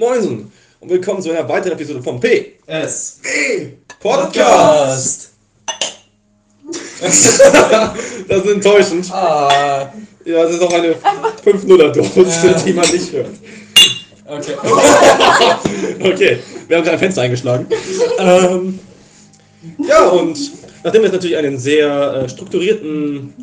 Moinsen und willkommen zu einer weiteren Episode vom P. S. Podcast. das ist enttäuschend. Ah. Ja, das ist auch eine 5-0er-Dose, die man nicht hört. Okay. Okay, wir haben gerade ein Fenster eingeschlagen. ähm, ja, und nachdem wir jetzt natürlich einen sehr äh, strukturierten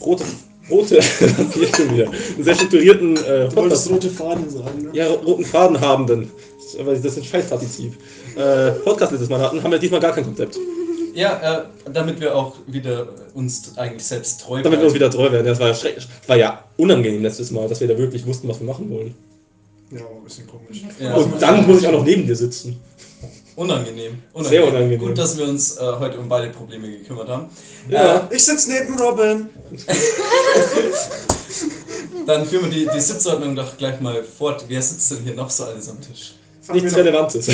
rote, rote, hier schon wieder, einen sehr strukturierten äh, Du wolltest Podcast, rote Faden sagen, ne? ja, roten Faden habenden, aber das ist ein Scheißpartizip, äh, Podcast letztes Mal hatten, haben wir diesmal gar kein Konzept. Ja, äh, damit wir auch wieder uns eigentlich selbst treu Damit wir uns wieder treu werden. Das war ja, schrecklich. Das war ja unangenehm letztes Mal, dass wir da wirklich wussten, was wir machen wollen. Ja, war ein bisschen komisch. Ja. Und dann muss ich auch noch neben dir sitzen. Unangenehm. Sehr unangenehm. Gut, dass wir uns äh, heute um beide Probleme gekümmert haben. Ja. Ich sitze neben Robin. Dann führen wir die, die Sitzordnung doch gleich mal fort. Wer sitzt denn hier noch so alles am Tisch? Fangen Nichts Relevantes.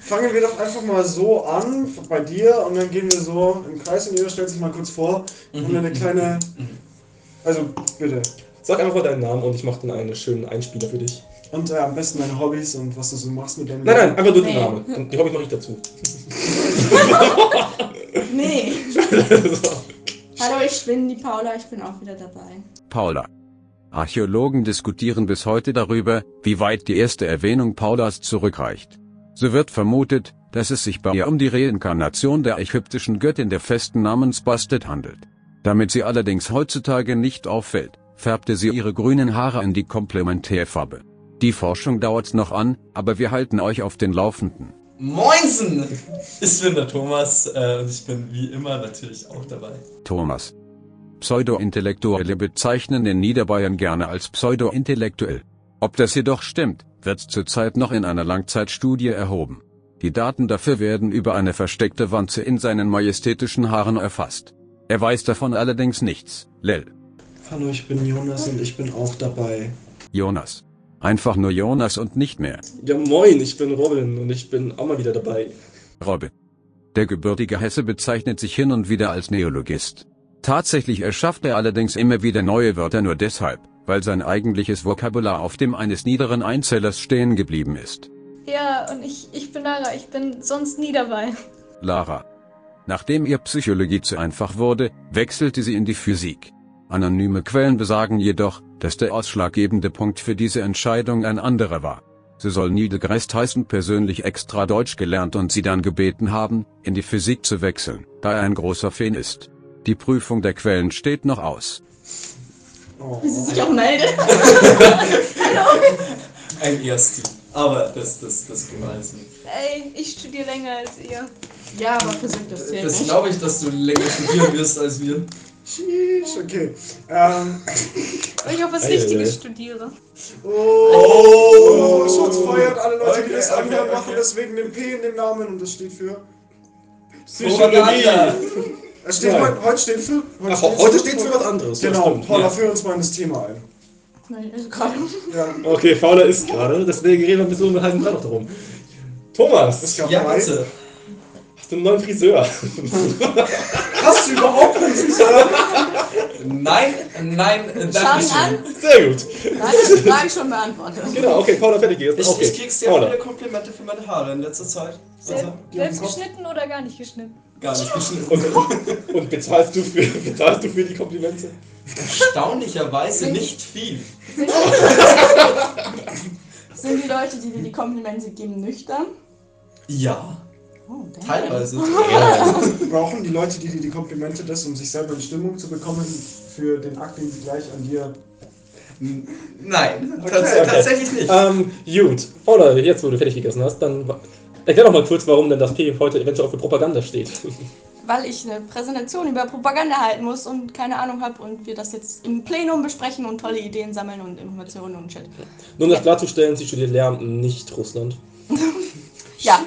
fangen wir doch einfach mal so an, bei dir, und dann gehen wir so im Kreis und jeder stellt sich mal kurz vor und eine kleine. Also, bitte. Sag einfach mal deinen Namen und ich mache dann einen schönen Einspieler für dich. Und äh, am besten deine Hobbys und was du so machst mit deinem Nein, nein, einfach nur den Nee. Namen. Und die Hobbys mache ich dazu. Nee. so. Hallo, ich bin die Paula, ich bin auch wieder dabei. Paula. Archäologen diskutieren bis heute darüber, wie weit die erste Erwähnung Paulas zurückreicht. So wird vermutet, dass es sich bei ihr um die Reinkarnation der ägyptischen Göttin der Festen namens Bastet handelt. Damit sie allerdings heutzutage nicht auffällt, färbte sie ihre grünen Haare in die Komplementärfarbe. Die Forschung dauert noch an, aber wir halten euch auf den Laufenden. Moinsen! Ich bin der Thomas äh, und ich bin wie immer natürlich auch dabei. Thomas. Pseudo-Intellektuelle bezeichnen den Niederbayern gerne als pseudo-intellektuell. Ob das jedoch stimmt, wird zurzeit noch in einer Langzeitstudie erhoben. Die Daten dafür werden über eine versteckte Wanze in seinen majestätischen Haaren erfasst. Er weiß davon allerdings nichts. Lel. Hallo, ich bin Jonas und ich bin auch dabei. Jonas. Einfach nur Jonas und nicht mehr. Ja, moin, ich bin Robin und ich bin auch mal wieder dabei. Robbe. Der gebürtige Hesse bezeichnet sich hin und wieder als Neologist. Tatsächlich erschafft er allerdings immer wieder neue Wörter nur deshalb, weil sein eigentliches Vokabular auf dem eines niederen Einzellers stehen geblieben ist. Ja, und ich, ich bin Lara, ich bin sonst nie dabei. Lara. Nachdem ihr Psychologie zu einfach wurde, wechselte sie in die Physik. Anonyme Quellen besagen jedoch, dass der ausschlaggebende Punkt für diese Entscheidung ein anderer war. So soll deGrasse Tyson persönlich extra Deutsch gelernt und sie dann gebeten haben, in die Physik zu wechseln, da er ein großer Fan ist. Die Prüfung der Quellen steht noch aus. Oh. Wie sie sich auch meldet. Ein Ersti. Aber das, das, das nicht. Ey, ich studiere länger als ihr. Ja, aber Physik, das zählt Das nicht. glaube ich, dass du länger studieren wirst als wir. Sheesh, okay. Ähm. Ich auch was Richtiges studiere. Oh, Shots feiert. Alle Leute, die Okay, das okay, anhören, okay. machen deswegen den P in dem Namen und das steht für. Propaganda. Es steht Nein. heute, heute steht für. Ach, heute steht für was anderes. Ja, Genau. Paula, Ja. führ uns mal in das Thema ein. Nein, also gerade. Ja, Okay, Paula ist gerade, deswegen reden wir ein bisschen um halben Tag noch darum. Thomas, ist ja, Ja, bitte. Hast du einen neuen Friseur? Hast du überhaupt einen Friseur? Nein, nein, äh, Schau danke ihn an. schön. Sehr gut. Da hat er die Frage schon beantwortet. Genau, okay, Paula, fertig jetzt. Ich, Okay. ich krieg's dir auch Paula. wieder Komplimente für meine Haare in letzter Zeit. Also, Die haben Selbst geschnitten oder gar nicht geschnitten? gar nicht geschnitten. Und, und, und bezahlst, du für, bezahlst du für die Komplimente? Erstaunlicherweise nicht viel. Sind die Leute, die dir die Komplimente geben, nüchtern? Ja, Oh, teilweise. Brauchen die Leute, die dir die Komplimente das, um sich selber in Stimmung zu bekommen für den Akt, den sie gleich an dir. Nein, Okay. tats Okay. tatsächlich nicht. Ähm, gut. Paula, jetzt wo du fertig gegessen hast, dann erklär doch mal kurz, warum denn das P heute eventuell auch für Propaganda steht. Weil ich eine Präsentation über Propaganda halten muss und keine Ahnung habe und wir das jetzt im Plenum besprechen und tolle Ideen sammeln und Informationen und Shit. Nur um das klarzustellen, sie studiert Lehramt, nicht Russland. Ja.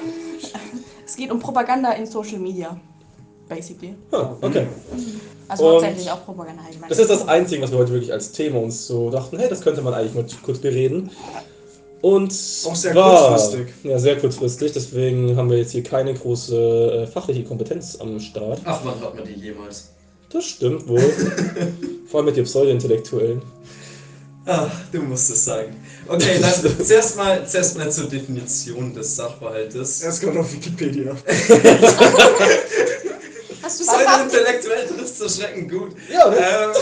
Es geht um Propaganda in Social Media. Basically. Ah, okay. Also Und hauptsächlich auch Propaganda allgemein. Das ist das Einzige, was wir heute wirklich als Thema uns so dachten, hey, das könnte man eigentlich mal kurz bereden. Und Auch sehr zwar- kurzfristig. Ja, sehr kurzfristig. Deswegen haben wir jetzt hier keine große äh, fachliche Kompetenz am Start. Ach, wann hat man die jemals? Das stimmt wohl. Vor allem mit den Pseudo-Intellektuellen. Ach, du musst es sagen. Okay, dann zuerst mal, zuerst mal zur Definition des Sachverhaltes. Er ist gerade auf Wikipedia. Hast du Pseudo intellektuell trifft so schreckend gut. Ja, ne? Ähm,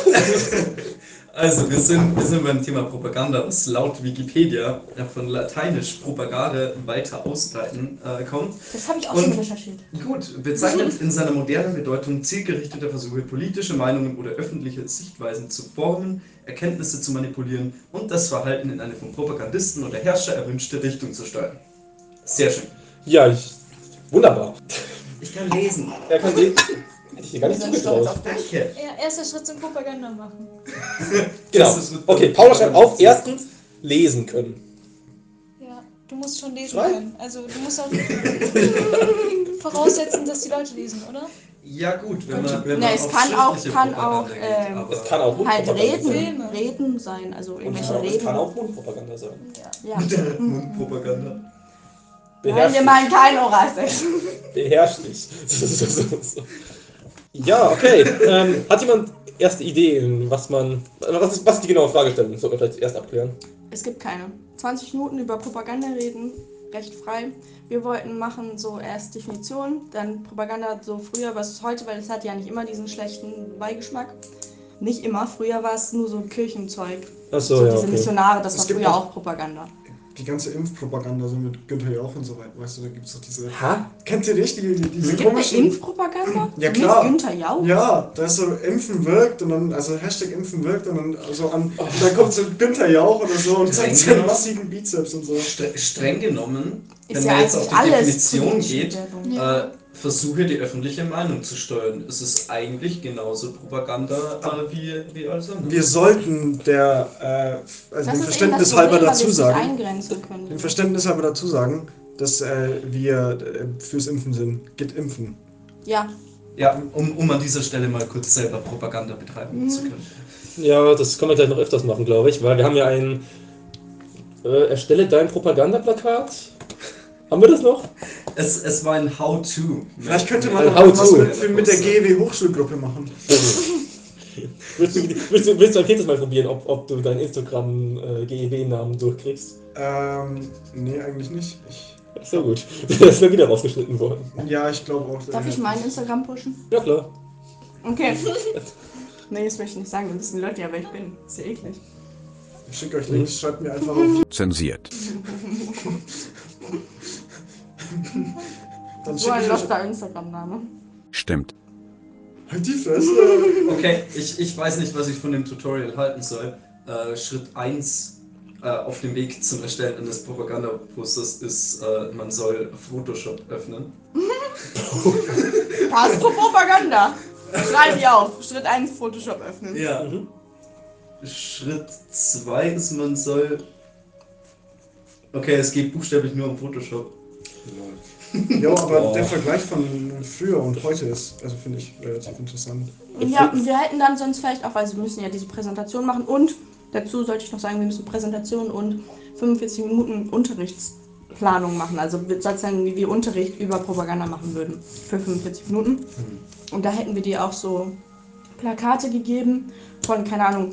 also, wir sind, wir sind beim Thema Propaganda, was laut Wikipedia ja, von lateinisch Propagare weiter ausbreiten äh, kommt. Das habe ich auch Und- schon recherchiert. Gut, bezeichnet in seiner modernen Bedeutung zielgerichtete Versuche, politische Meinungen oder öffentliche Sichtweisen zu formen, Erkenntnisse zu manipulieren und das Verhalten in eine vom Propagandisten oder Herrscher erwünschte Richtung zu steuern. Sehr schön. Ja, ich, wunderbar. Ich kann lesen. Er kann sehen. Ich dir gar nicht zugetraut. Ja, erster Schritt zum Propaganda machen. Genau. Okay, Paula schreibt auf, erstens lesen können. Ja, du musst schon lesen Schreib. können. Also du musst auch voraussetzen, dass die Leute lesen, oder? Ja gut, wenn man, wenn man es auf kann auch- kann auch, geht, ähm, Es kann auch Halt Mundpropaganda reden, sein. Reden sein, also irgendwelche es Reden. kann auch Mundpropaganda sein. Ja. Ja. Mundpropaganda. Nein, Beherrsch wir meinen kein Oralsex. Beherrsch dich. Ja, okay. Ähm, hat jemand erste Ideen, was man. Was ist, was ist die genaue Fragestellung? Sollten wir vielleicht erst abklären. Es gibt keine. 20 Minuten über Propaganda reden, recht frei. Wir wollten machen so erst Definition, dann Propaganda so früher, was ist heute, weil es hat ja nicht immer diesen schlechten Beigeschmack. Nicht immer, früher war es nur so Kirchenzeug. Achso, so ja, diese okay. Missionare, das Es war früher noch- auch Propaganda. Die ganze Impfpropaganda, so mit Günther Jauch und so weiter, weißt du, da gibt es doch diese. Ha? Kennt ihr nicht die, die, diese Es komischen. Impfpropaganda Ja, klar. mit Günther Jauch. Ja, da ist so Impfen wirkt und dann, also Hashtag Impfen wirkt und dann so an, und dann kommt so Günther Jauch oder so und zeigt seinen massiven Bizeps und so. Stre streng genommen, Ist wenn ja man jetzt auf die alles Definition geht. Ja. äh, versuche die öffentliche Meinung zu steuern. Es ist eigentlich genauso Propaganda äh, wie, wie alles andere. Wir sollten der, äh, also dem Verständnis halber Problem, dazu sagen, dem Verständnis halber dazu sagen, dass äh, wir äh, fürs Impfen sind. Geht impfen. Ja, Ja, um, um an dieser Stelle mal kurz selber Propaganda betreiben zu können. Ja, das können wir gleich noch öfters machen, glaube ich, weil wir haben ja ein. Äh, erstelle dein Propagandaplakat. Haben wir das noch? Es, es war ein How-To. Vielleicht könnte man Ein noch was How-to. mit, mit der GEW Hochschulgruppe machen. willst, du, willst, du, willst du ein viertes Mal probieren, ob, ob du deinen Instagram-GEW-Namen durchkriegst? Ähm, nee, eigentlich nicht. Ich, So gut. Das ist mir wieder rausgeschnitten worden. ja, ich glaube auch. darf äh, ich meinen Instagram pushen? Ja, klar. Okay. nee, das möchte ich nicht sagen, dann wissen die Leute ja, wer ich bin. Ist ja eklig. Ich schicke euch Links, schreibt mir einfach auf. Zensiert. Dann So ein loster Instagram-Name. Stimmt. Halt die Fresse! Okay, ich, ich weiß nicht, was ich von dem Tutorial halten soll. Äh, Schritt 1 äh, auf dem Weg zum Erstellen eines Propagandaposters ist, äh, man soll Photoshop öffnen. Passt zur Propaganda. Schreib die auf. Schritt 1, Photoshop öffnen. Ja. Mhm. Schritt 2 ist, man soll. Okay, es geht buchstäblich nur um Photoshop. Ja, aber Boah. der Vergleich von früher und heute ist, also finde ich relativ interessant. Ja, und wir hätten dann sonst vielleicht auch, weil wir müssen ja diese Präsentation machen und dazu sollte ich noch sagen, wir müssen Präsentation und 45 Minuten Unterrichtsplanung machen. Also wir- sozusagen, wie wir Unterricht über Propaganda machen würden für 45 Minuten. Und da hätten wir dir auch so Plakate gegeben von, keine Ahnung,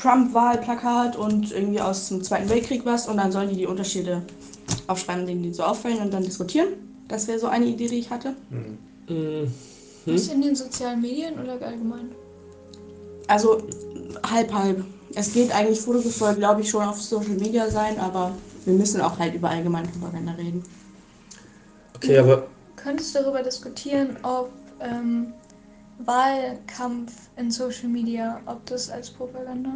Trump-Wahlplakat und irgendwie aus dem Zweiten Weltkrieg was und dann sollen die die Unterschiede aufschreiben, denen die so auffallen und dann diskutieren. Das wäre so eine Idee, die ich hatte. Mhm. Ist in den sozialen Medien oder allgemein? Also halb, halb. Es geht eigentlich, Fotos soll, glaube ich, schon auf Social Media sein, aber wir müssen auch halt über Allgemeinpropaganda reden. Okay, aber Könntest du darüber diskutieren, ob ähm, Wahlkampf in Social Media, ob das als Propaganda?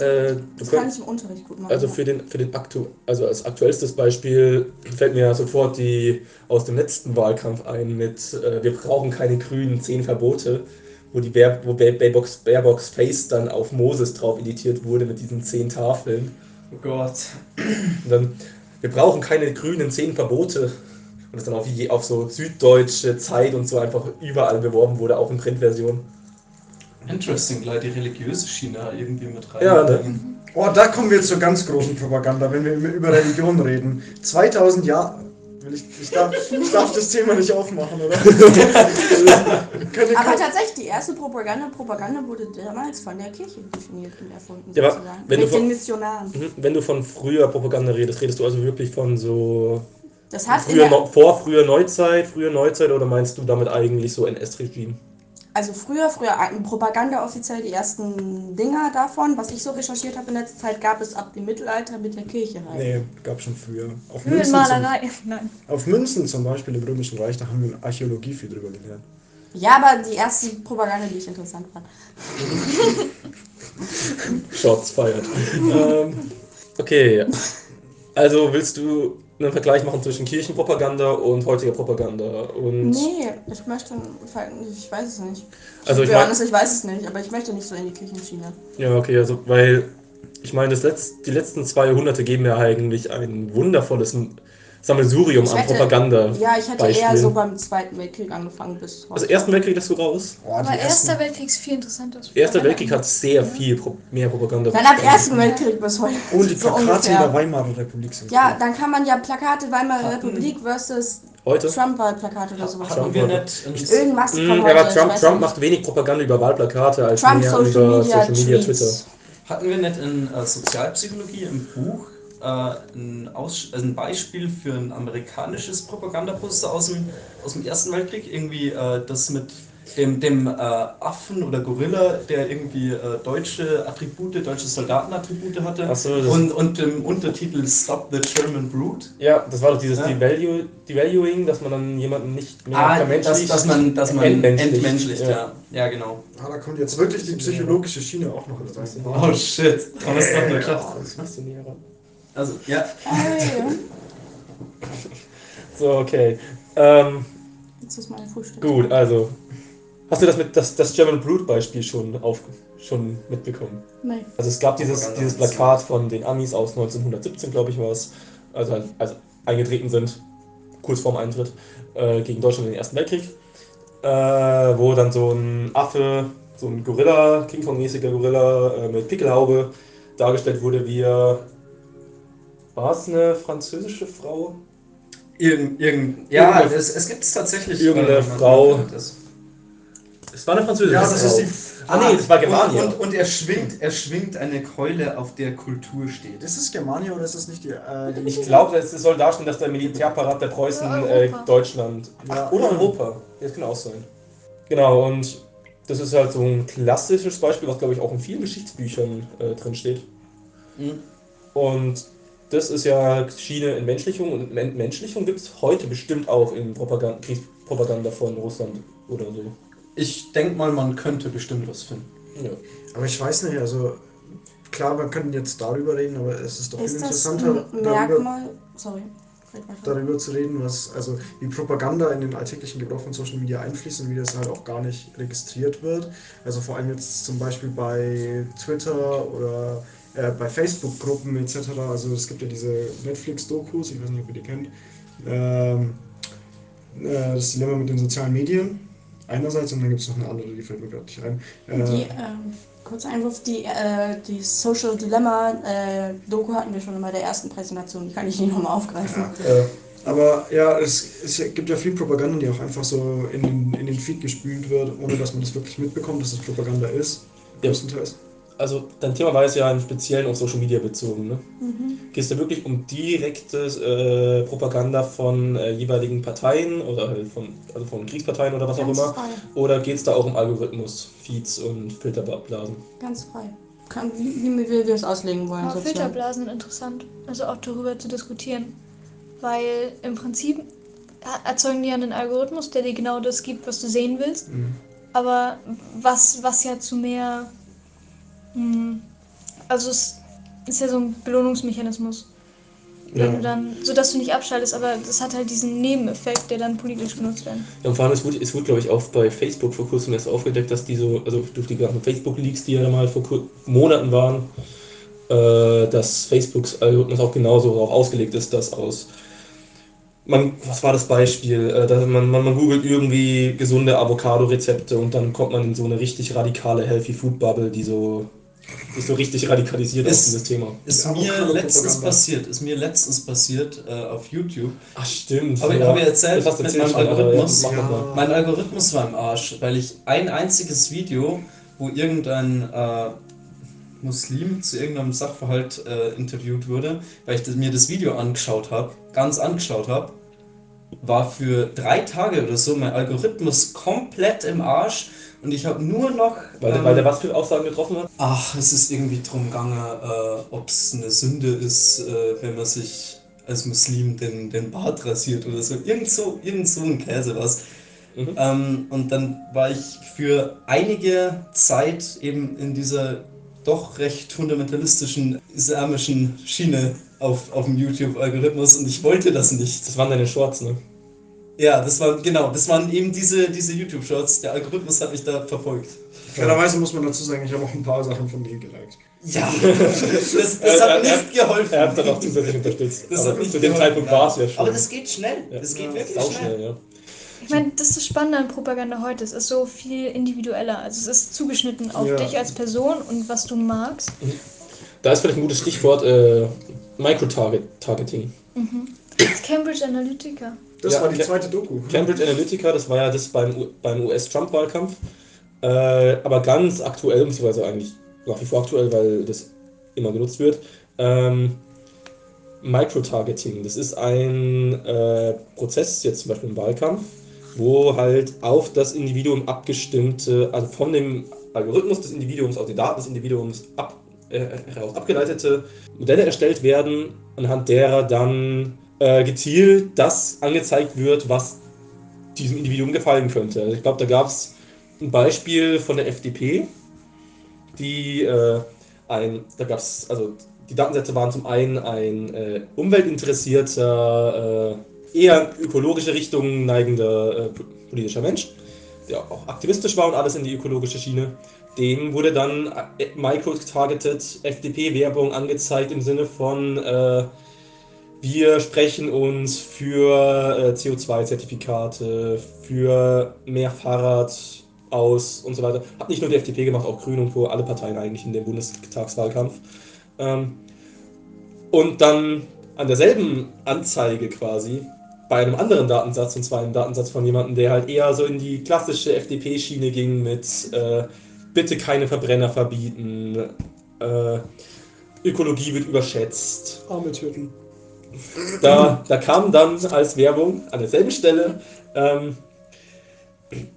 Äh, du Das kann ich im Unterricht gut machen. Also für den, für den aktu also als aktuellstes Beispiel fällt mir sofort die aus dem letzten Wahlkampf ein mit äh, wir brauchen keine grünen zehn Verbote, wo die Bär, wo Baerbocks, Baerbocks Face dann auf Moses drauf editiert wurde mit diesen zehn Tafeln. Oh Gott. Und dann wir brauchen keine grünen zehn Verbote und das dann auf, je, auf so süddeutsche Zeit und so einfach überall beworben wurde, auch in Printversion. Interesting, gleich die religiöse Schiene irgendwie mit rein. Ja, ne? Oh, da kommen wir zur ganz großen Propaganda, wenn wir über Religion reden. 2000 Jahre, Ich, ich, darf, ich darf das Thema nicht aufmachen, oder? Aber tatsächlich, die erste Propaganda, Propaganda wurde damals von der Kirche definiert und erfunden, Ja, sozusagen. wenn Mit du von- den Missionaren. Mhm. Wenn du von früher Propaganda redest, redest du also wirklich von so Das hat früher, vor früher Neuzeit, früher Neuzeit oder meinst du damit eigentlich so NS-Regime? Also früher, früher äh, Propaganda offiziell die ersten Dinger davon, was ich so recherchiert habe in letzter Zeit, gab es ab dem Mittelalter mit der Kirche halt. Nee, gab schon früher. Auf Münzen, zum. Nein. auf Münzen zum Beispiel im Römischen Reich, da haben wir in Archäologie viel drüber gelernt. Ja, aber die erste Propaganda, die ich interessant fand. Shots feiert. ähm, okay, also willst du einen Vergleich machen zwischen Kirchenpropaganda und heutiger Propaganda? Und Nee, ich möchte, ich weiß es nicht. Also ich ich, mein- ich weiß es nicht, aber ich möchte nicht so in die Kirchenschiene. Ja, okay, also weil ich meine, das Letz-, die letzten zwei Jahrhunderte geben ja eigentlich ein wundervolles Sammelsurium Ich an hätte- Propaganda. Ja, ich hätte Beispiel. eher so beim Zweiten Weltkrieg angefangen bis heute. Also Ersten Weltkrieg lässt du raus. Boah, Aber die Erster ersten, Weltkrieg ist viel interessanter. Erster Weltkrieg hat sehr viel Pro mehr Propaganda. Dann ab Ersten Weltkrieg bis heute. und die so Plakate in ungefähr. der Weimarer Republik sind Ja, cool. dann kann man ja Plakate Weimarer Hatten- Republik versus Heute? Trump-Wahlplakate oder sowas. Hatten machen. wir nicht ein Irgendwas von Mm, heute. aber ich Trump, Trump macht wenig Propaganda über Wahlplakate als Trump mehr Social über Media, Social Media, Tweets. Twitter. Hatten wir nicht in äh, Sozialpsychologie im Buch äh, ein, Aus also ein Beispiel für ein amerikanisches Propagandaposter aus dem, aus dem Ersten Weltkrieg? Irgendwie äh, das mit dem, dem äh, Affen oder Gorilla, der irgendwie äh, deutsche Attribute, deutsche Soldatenattribute hatte. Ach so, das- und, und im Untertitel Stop the German Brute. Ja, das war doch dieses Ja. Devalue, Devaluing, dass man dann jemanden nicht mehr Ah, dass, vermenschlicht. dass man, dass man Entmenschlicht. entmenschlicht, Ja. ja. ja. genau. Ah, da kommt jetzt wirklich die psychologische Schiene auch noch mit rein. Oh shit, haben wir es doch geschafft. Das machst du näher ran. Also, ja. Hey, So, okay. Ähm, jetzt ist meine Frühstück. gut, also. Hast du das mit das, das German Brute Beispiel schon auf schon mitbekommen? Nee. Also es gab dieses, dieses Plakat von den Amis aus 1917, glaube ich, war es, also, halt- also eingetreten sind, kurz vorm Eintritt, äh, gegen Deutschland in den Ersten Weltkrieg, äh, wo dann so ein Affe, so ein Gorilla, King Kong-mäßiger Gorilla äh, mit Pickelhaube dargestellt wurde, wie er, war es eine französische Frau? Irgend, irgend, ja, Irgendeine- es, es gibt es tatsächlich. irgendeine äh, Frau. Das. Es war eine französische Ja, das Frau. ist die. Ah nee, das war Germania. Und, und, und er, schwingt, er schwingt eine Keule, auf der Kultur steht. Ist es Germania oder ist es nicht die. Äh, die Ich glaube, es soll darstellen, dass der Militärparat der Preußen Ja, äh. Deutschland. Ja. Ach, oder Europa. Das kann auch sein. Genau, und das ist halt so ein klassisches Beispiel, was glaube ich auch in vielen Geschichtsbüchern äh, drin steht. Mhm. Und das ist ja Schiene Entmenschlichung und Entmenschlichung gibt es heute bestimmt auch in Propaganda, Kriegspropaganda von Russland oder so. Ich denke mal, man könnte bestimmt was finden. Ja. Aber ich weiß nicht, also. Klar, wir können jetzt darüber reden, aber es ist doch viel Ist das interessanter, darüber, Merkmal? Sorry. darüber zu reden, was, also wie Propaganda in den alltäglichen Gebrauch von Social Media einfließt und wie das halt auch gar nicht registriert wird. Also vor allem jetzt zum Beispiel bei Twitter oder äh, bei Facebook-Gruppen etc. Also es gibt ja diese Netflix-Dokus, ich weiß nicht, ob ihr die kennt. Ähm, äh, das Dilemma mit den sozialen Medien. Einerseits und dann gibt es noch eine andere, die fällt mir gerade nicht ein. Äh, Die, ähm, kurzer Einwurf, die, äh, die Social Dilemma äh, Doku hatten wir schon in der ersten Präsentation, die kann ich nicht nochmal aufgreifen. Äh, Aber ja, es, es gibt ja viel Propaganda, die auch einfach so in den, in den Feed gespült wird, ohne dass man das wirklich mitbekommt, dass es Propaganda ist. Ja. Größtenteils. Also dein Thema war jetzt ja im Speziellen auf Social Media bezogen, ne? Mhm. Geht es da wirklich um direkte äh, Propaganda von äh, jeweiligen Parteien oder halt von, also von Kriegsparteien oder was auch Ganz immer? frei. Oder geht es da auch um Algorithmus, Feeds und Filterblasen? Ganz frei. Kann, wie, wie wir das auslegen wollen. Aber. Filterblasen sind interessant, also auch darüber zu diskutieren. Weil im Prinzip erzeugen die ja einen Algorithmus, der dir genau das gibt, was du sehen willst. Mhm. Aber was, was ja zu mehr. Hm, also es ist ja so ein Belohnungsmechanismus. Ja. du dann, sodass du nicht abschaltest, aber das hat halt diesen Nebeneffekt, der dann politisch genutzt wird. Ja, und vor allem, es wurde, es wurde glaube ich, auch bei Facebook vor kurzem erst aufgedeckt, dass die so, also durch die ganzen Facebook-Leaks, die ja mal vor Monaten waren, äh, dass Facebooks Algorithmus auch genauso darauf ausgelegt ist, dass aus. Man, was war das Beispiel? Äh, man, man, man googelt irgendwie gesunde Avocado-Rezepte und dann kommt man in so eine richtig radikale Healthy Food Bubble, die so sich so richtig radikalisiert Es- auf dieses Thema. Ist Ja, mir letztens passiert, ist mir letztens passiert äh, auf YouTube. Ach stimmt. Ich- hab ich erzählt Das mit meinem aber Algorithmus? Ja, Ja. Mein Algorithmus war im Arsch, weil ich ein einziges Video, wo irgendein äh, Muslim zu irgendeinem Sachverhalt äh, interviewt wurde, weil ich das, mir das Video angeschaut habe, ganz angeschaut habe, war für drei Tage oder so mein Algorithmus komplett im Arsch und ich habe nur noch. Weil, der- ähm, weil der was für Aussagen getroffen hat? Ach, es ist irgendwie drum gegangen, äh, ob es eine Sünde ist, äh, wenn man sich als Muslim den, den Bart rasiert oder so. Irgend so, irgend so ein Käse was. Mhm. Ähm, und dann war ich für einige Zeit eben in dieser doch recht fundamentalistischen islamischen Schiene auf, auf dem YouTube-Algorithmus und ich wollte das nicht. Das waren deine Shorts, ne? Ja, das waren, genau, das waren eben diese, diese YouTube-Shorts. Der Algorithmus hat mich da verfolgt. Fairerweise muss man dazu sagen, ich habe auch ein paar Sachen von denen geliked. Ja, das, das hat Er- er- nicht geholfen. Er hat dann auch zusätzlich unterstützt. Das hat nicht zu dem geholfen, Zeitpunkt war es ja schon. Aber das geht schnell. Ja. Das geht Ja, wirklich Sau schnell. schnell, ja. Ich meine, das ist das Spannende an Propaganda heute. Es ist so viel individueller. Also es ist zugeschnitten auf Ja. dich als Person und was du magst. Da ist vielleicht ein gutes Stichwort äh, Micro-Targeting. Cambridge Analytica. Das Ja, war die zweite Doku. Cambridge Analytica, das war ja das beim, beim US-Trump-Wahlkampf. Äh, aber ganz aktuell, beziehungsweise eigentlich nach wie vor aktuell, weil das immer genutzt wird. Ähm, Microtargeting, das ist ein äh, Prozess, jetzt zum Beispiel im Wahlkampf, wo halt auf das Individuum abgestimmte, also von dem Algorithmus des Individuums, aus den Daten des Individuums ab, äh, heraus abgeleitete Modelle erstellt werden, anhand derer dann äh, gezielt das angezeigt wird, was diesem Individuum gefallen könnte. Ich glaube, da gab es ein Beispiel von der FDP, die äh, ein, da gab es, also die Datensätze waren zum einen ein äh, umweltinteressierter, äh, eher ökologische Richtung neigender äh, po- politischer Mensch, der auch aktivistisch war und alles in die ökologische Schiene. Dem wurde dann äh, micro-targeted FDP-Werbung angezeigt im Sinne von äh, wir sprechen uns für äh, CO2-Zertifikate, für mehr Fahrrad aus und so weiter. Hat nicht nur die FDP gemacht, auch Grüne und Co., alle Parteien eigentlich in dem Bundestagswahlkampf. Ähm, und dann an derselben Anzeige quasi bei einem anderen Datensatz, und zwar einem Datensatz von jemandem, der halt eher so in die klassische FDP-Schiene ging mit äh, bitte keine Verbrenner verbieten, äh, Ökologie wird überschätzt. Arme töten. Da, da kam dann als Werbung an derselben Stelle, ähm,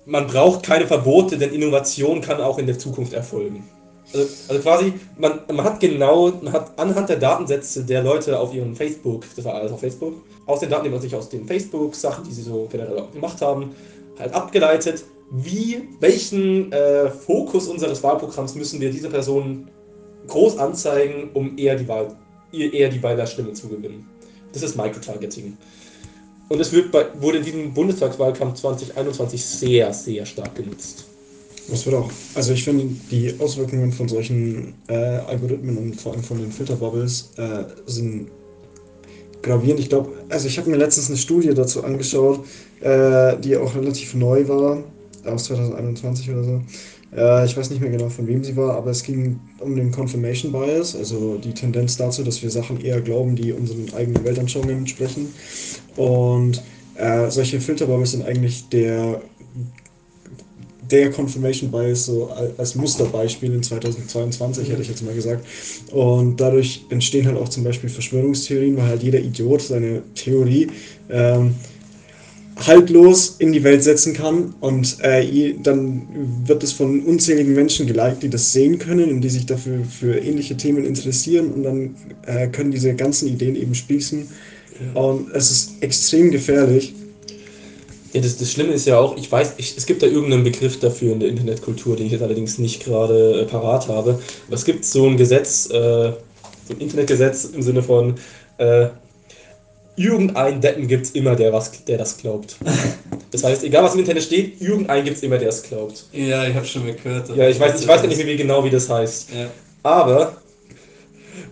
man braucht keine Verbote, denn Innovation kann auch in der Zukunft erfolgen. Also, also quasi, man, man hat genau, man hat anhand der Datensätze der Leute auf ihrem Facebook, das war alles auf Facebook, aus den Daten, die man sich aus den Facebook-Sachen, die sie so generell gemacht haben, halt abgeleitet, wie, welchen äh, Fokus unseres Wahlprogramms müssen wir dieser Person groß anzeigen, um eher die Wahl, eher die Wählerstimme zu gewinnen. Das ist Microtargeting. Und es wird bei, wurde in diesem Bundestagswahlkampf 2021 sehr, sehr stark genutzt. Das wird auch, also ich finde, die Auswirkungen von solchen äh, Algorithmen und vor allem von den Filterbubbles äh, sind gravierend. Ich glaube, also ich habe mir letztens eine Studie dazu angeschaut, äh, die auch relativ neu war, aus 2021 oder so. Äh, ich weiß nicht mehr genau, von wem sie war, aber es ging um den Confirmation Bias, also die Tendenz dazu, dass wir Sachen eher glauben, die unseren eigenen Weltanschauungen entsprechen. Und äh, solche Filterbubbles sind eigentlich der der Confirmation Bias so al- als Musterbeispiel in 2022, hätte ich jetzt mal gesagt. Und dadurch entstehen halt auch zum Beispiel Verschwörungstheorien, weil halt jeder Idiot seine Theorie ähm, haltlos in die Welt setzen kann und äh, dann wird es von unzähligen Menschen geliked, die das sehen können und die sich dafür für ähnliche Themen interessieren und dann äh, können diese ganzen Ideen eben sprießen. Und es ist extrem gefährlich. Ja, das, das Schlimme ist ja auch, ich weiß, ich, es gibt da irgendeinen Begriff dafür in der Internetkultur, den ich jetzt allerdings nicht gerade äh, parat habe. Aber es gibt so ein Gesetz, äh, so ein Internetgesetz im Sinne von, äh, irgendein Deppen gibt es immer, der, was, der das glaubt. Das heißt, egal was im Internet steht, irgendein gibt es immer, der es glaubt. Ja, ich habe schon mal gehört. Ja, ich weiß, ich weiß gar nicht mehr genau, wie das heißt. Ja. Aber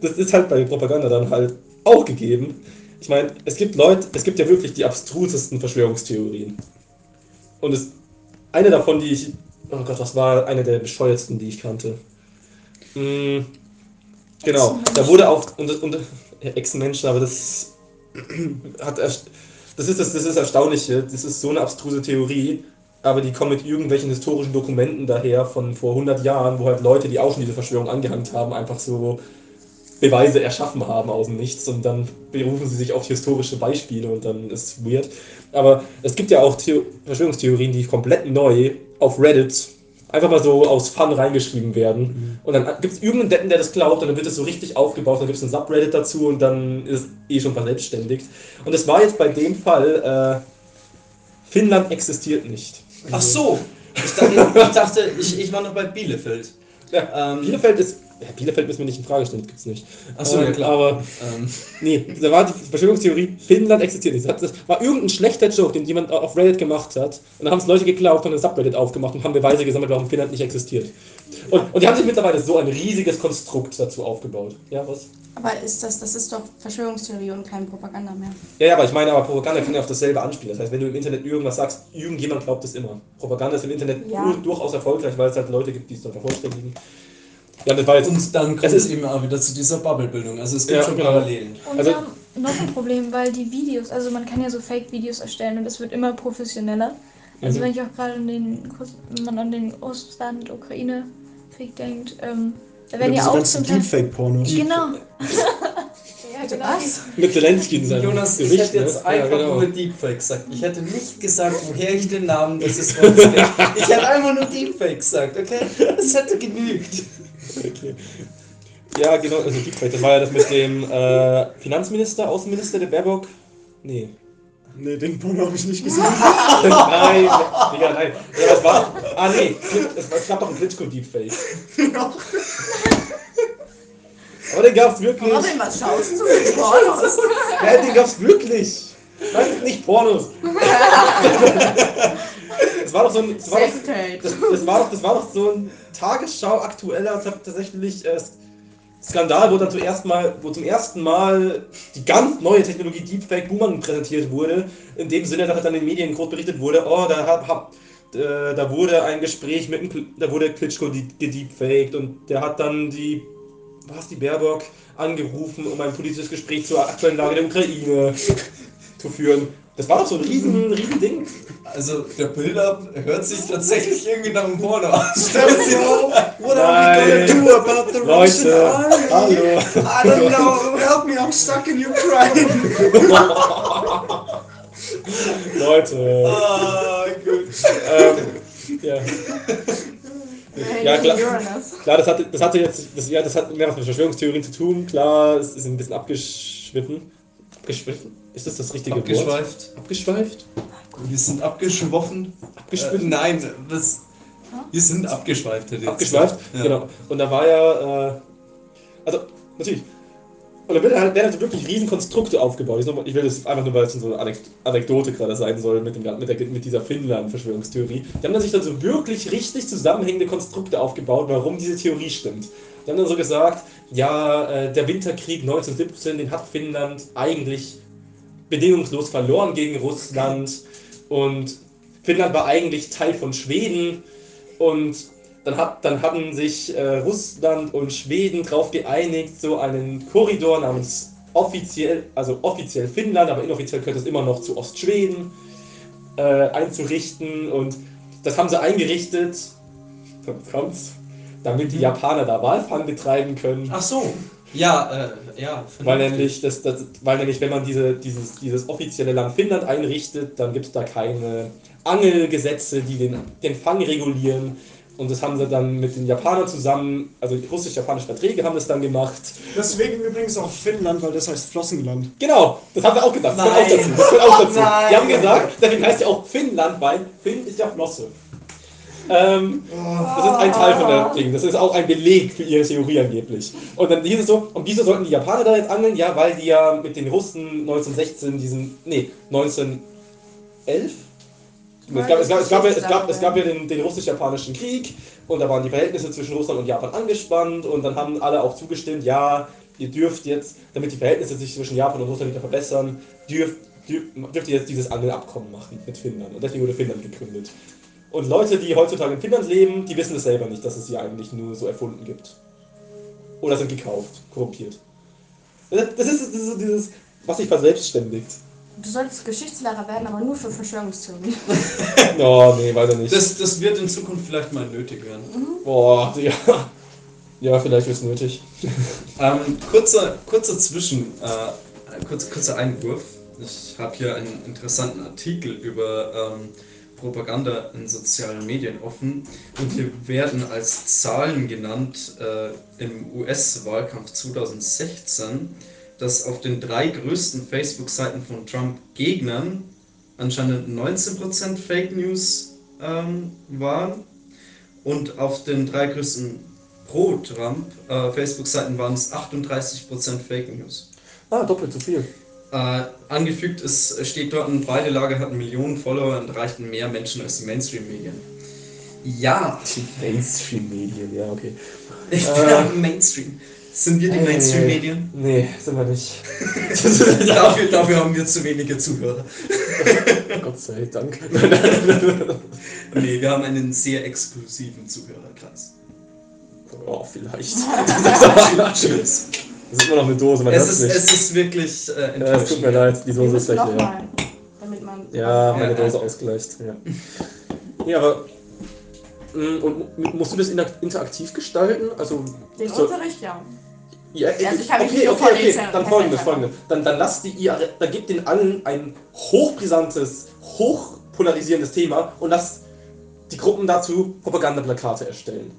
das ist halt bei Propaganda dann halt auch gegeben. Ich meine, es gibt Leute, es gibt ja wirklich die abstrusesten Verschwörungstheorien. Und es, eine davon, die ich, oh Gott, was war eine der bescheuertsten, die ich kannte? Mm, Genau, da wurde auch und, und ja, Ex-Menschen, aber das hat das ist das, das ist erstaunliche, das ist so eine abstruse Theorie, aber die kommen mit irgendwelchen historischen Dokumenten daher von vor 100 Jahren, wo halt Leute, die auch schon diese Verschwörung angehangt haben, einfach so Beweise erschaffen haben aus dem Nichts und dann berufen sie sich auf historische Beispiele und dann ist es weird. Aber es gibt ja auch Theo Verschwörungstheorien, die komplett neu auf Reddit einfach mal so aus Fun reingeschrieben werden. Und dann gibt es irgendeinen Deppen, der das glaubt und dann wird es so richtig aufgebaut, dann gibt es ein Subreddit dazu und dann ist es eh schon verselbstständigt. Und es war jetzt bei dem Fall, äh, Finnland existiert nicht. Ach so! Ich dachte, ich, dachte, ich, ich war noch bei Bielefeld. Ja, Ähm, Bielefeld ist. Ja, Bielefeld müssen wir nicht in Frage stellen, das gibt's nicht. Ach so, ja, klar. Aber Ähm, Nee, da war die Verschwörungstheorie, Finnland existiert nicht. Das war irgendein schlechter Joke, den jemand auf Reddit gemacht hat. Und dann haben es Leute geglaubt und ein Subreddit aufgemacht und haben Beweise gesammelt, warum Finnland nicht existiert. Und, und die haben sich mittlerweile so ein riesiges Konstrukt dazu aufgebaut. Ja, was? Aber ist das, das ist doch Verschwörungstheorie und kein Propaganda mehr. Ja, ja, aber ich meine, aber Propaganda kann ja auf dasselbe anspielen. Das heißt, wenn du im Internet irgendwas sagst, irgendjemand glaubt es immer. Propaganda ist im Internet Ja. dur- durchaus erfolgreich, weil es halt Leute gibt, die es dann vervollständigen. Ja, das war jetzt. und dann kommt Es eben auch wieder zu dieser Bubble-Bildung. Also es gibt Ja, schon genau. Parallelen. Und Also- wir haben noch ein Problem, weil die Videos, also man kann ja so Fake-Videos erstellen und es wird immer professioneller. Also Mhm. wenn ich auch gerade an den, Kurs- wenn man an den Russland-Ukraine-Krieg denkt, ähm, da werden ja diese auch zum Teil... Deepfake-Pornos. Genau. ja, genau. Mit Zelensky in seinem Jonas, ich hätte jetzt ne? einfach ja, genau. nur Deepfake gesagt. Ich hätte nicht gesagt, woher ich den Namen dieses Wortes kenne. Ich hätte einfach nur Deepfake gesagt, okay? Das hätte genügt. Okay. Ja, genau, also Deepfake, das war ja das mit dem äh, Finanzminister, Außenminister der Baerbock. Nee. Nee, den Porno habe ich nicht gesehen. nein, Digga, nein. Ja, das war. Ah, nee, es, war- es gab doch einen Klitschko-Deepfake. Aber den gab's wirklich. Robin, was schaust du so mit Pornos? Ja, den gab's wirklich. Nein, nicht Pornos. Das war doch so ein. Das war doch, das, das, war doch, das war doch so ein Tagesschau aktueller tatsächlich äh, Skandal, wo dann zuerst mal, wo zum ersten Mal die ganz neue Technologie Deepfake Boomerang präsentiert wurde. In dem Sinne, dass dann in den Medien groß berichtet wurde, oh, da hab, hab äh, da wurde ein Gespräch mit Kl- da wurde Klitschko gedeepfaked und der hat dann die, was die Baerbock angerufen, um ein politisches Gespräch zur aktuellen Lage der Ukraine zu führen. Das war doch so ein riesen, riesen Ding. Also der Build-Up hört sich tatsächlich irgendwie nach einem Porno an. Stell dir vor, What are we gonna do about the Russian Leute, army? hallo. I don't know. Help me, I'm stuck in Ukraine. Leute. Ah, gut. Ähm, ja. Ja, klar. Klar, das hatte, das hatte jetzt, das, ja, das hat mehr was mit Verschwörungstheorien zu tun. Klar, es ist ein bisschen abgeschwiffen. Abgeschwiffen? Ist das das richtige Wort? Abgeschweift. Abgeschweift? Wir sind abgeschwoffen. Äh, Abgeschwiffen? nein, das, wir sind abgeschweift. hätte Abgeschweift? Ja. Genau. Und da war ja, äh, also, natürlich. Und da werden halt, werden halt wirklich riesen Konstrukte aufgebaut. Ich, will das einfach nur, weil es so eine Anek- Anekdote gerade sein soll mit, dem, mit, der, mit dieser Finnland-Verschwörungstheorie. Die haben dann sich dann so wirklich richtig zusammenhängende Konstrukte aufgebaut, warum diese Theorie stimmt. Die haben dann so gesagt, ja, äh, der Winterkrieg 1917, den hat Finnland eigentlich bedingungslos verloren gegen Russland. Und Finnland war eigentlich Teil von Schweden. Und dann, hat, dann hatten sich äh, Russland und Schweden darauf geeinigt, so einen Korridor namens offiziell, also offiziell Finnland, aber inoffiziell gehört es immer noch zu Ostschweden, äh, einzurichten. Und das haben sie eingerichtet, kommt's, damit die Japaner da Walfang betreiben können. Ach so. Ja, äh, ja. Weil nämlich, das, das, weil nämlich, wenn man diese, dieses, dieses offizielle Land Finnland einrichtet, dann gibt es da keine Angelgesetze, die den, den Fang regulieren. Und das haben sie dann mit den Japanern zusammen, also die russisch-japanischen Verträge haben das dann gemacht. Deswegen übrigens auch Finnland, weil das heißt Flossenland. Genau, das haben sie auch gedacht. Das gehört auch dazu. Das gehört auch dazu. Nein. Die haben gesagt, deswegen heißt ja auch Finnland, weil Finn ist ja Flosse. Ähm, das ist ein Teil von der Ding. Das ist auch ein Beleg für ihre Theorie angeblich. Und dann hieß es so, und wieso sollten die Japaner da jetzt angeln? Ja, weil die ja mit den Russen 1916 diesen, nee, 1911? Es gab, es, gab, es, gab, es, gab, es gab ja den, den russisch-japanischen Krieg und da waren die Verhältnisse zwischen Russland und Japan angespannt und dann haben alle auch zugestimmt, ja, ihr dürft jetzt, damit die Verhältnisse sich zwischen Japan und Russland wieder verbessern, dürft, dürft, dürft ihr jetzt dieses Angelabkommen machen mit Finnland. Und deswegen wurde Finnland gegründet. Und Leute, die heutzutage in Finnland leben, die wissen es selber nicht, dass es sie eigentlich nur so erfunden gibt. oder sind gekauft, korrumpiert. Das ist, das ist dieses, was sich verselbstständigt. Du solltest Geschichtslehrer werden, aber nur für Verschwörungstheorien. Oh, nee, weiß ich nicht. Das, das wird in Zukunft vielleicht mal nötig werden. Boah, ja. Ja, vielleicht ist es nötig. Ähm, kurzer, kurzer Zwischen, äh, kurzer, kurzer Einwurf. Ich habe hier einen interessanten Artikel über ähm, Propaganda in sozialen Medien offen und hier werden als Zahlen genannt äh, im US-Wahlkampf 2016, dass auf den drei größten Facebook-Seiten von Trump-Gegnern anscheinend 19% Fake News ähm, waren und auf den drei größten Pro-Trump äh, waren es 38% Fake News. Ah, doppelt so viel. Äh, angefügt ist, steht dort, beide Lager hatten Millionen Follower und erreichten mehr Menschen als die Mainstream-Medien. Ja, Die Mainstream-Medien, ja, okay. ich Äh. bin am Mainstream. Sind wir die Mainstream-Medien? Nee, sind wir nicht. dafür, dafür haben wir zu wenige Zuhörer. Gott sei Dank. Nee, wir haben einen sehr exklusiven Zuhörerkreis. oh, vielleicht. das ist immer noch eine Dose, man Es hört ist, nicht. es ist wirklich äh, ja, es tut enttäuschend. mir leid, die Dose ist schlecht, ja. damit man... Ja, meine Ja, Dose ja. ausgleicht. Ja. ja, aber. mm, Und mu- musst du das inter- interaktiv gestalten? Also. Den so- Unterricht, ja. Ja, Also ich mich okay, okay, okay. lesen, Dann kann folgendes, folgendes. Dann, dann lasst die ihr, dann gebt den allen ein hochbrisantes, hochpolarisierendes Thema und lasst die Gruppen dazu Propagandaplakate erstellen.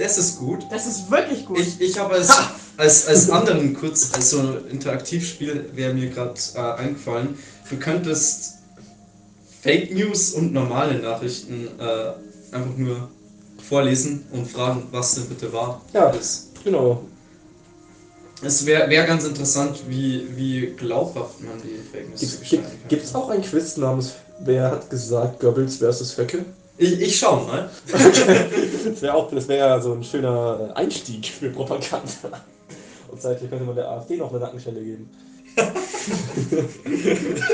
Das ist gut. Das ist wirklich gut. Ich, ich habe als, als, als anderen kurz, als so ein Interaktivspiel wäre mir gerade äh, eingefallen, du könntest Fake News und normale Nachrichten äh, einfach nur vorlesen und fragen, was denn bitte wahr Ja. ist. Genau. Es wäre wär ganz interessant, wie, wie glaubhaft man die Fake News Gibt gestalten kann. es auch ein Quiz namens Wer hat gesagt Goebbels versus Höcke? Ich, ich schau mal. Das wäre auch, das wäre ja so ein schöner Einstieg für Propaganda. Und seitlich könnte man der AfD noch eine Nackenstelle geben.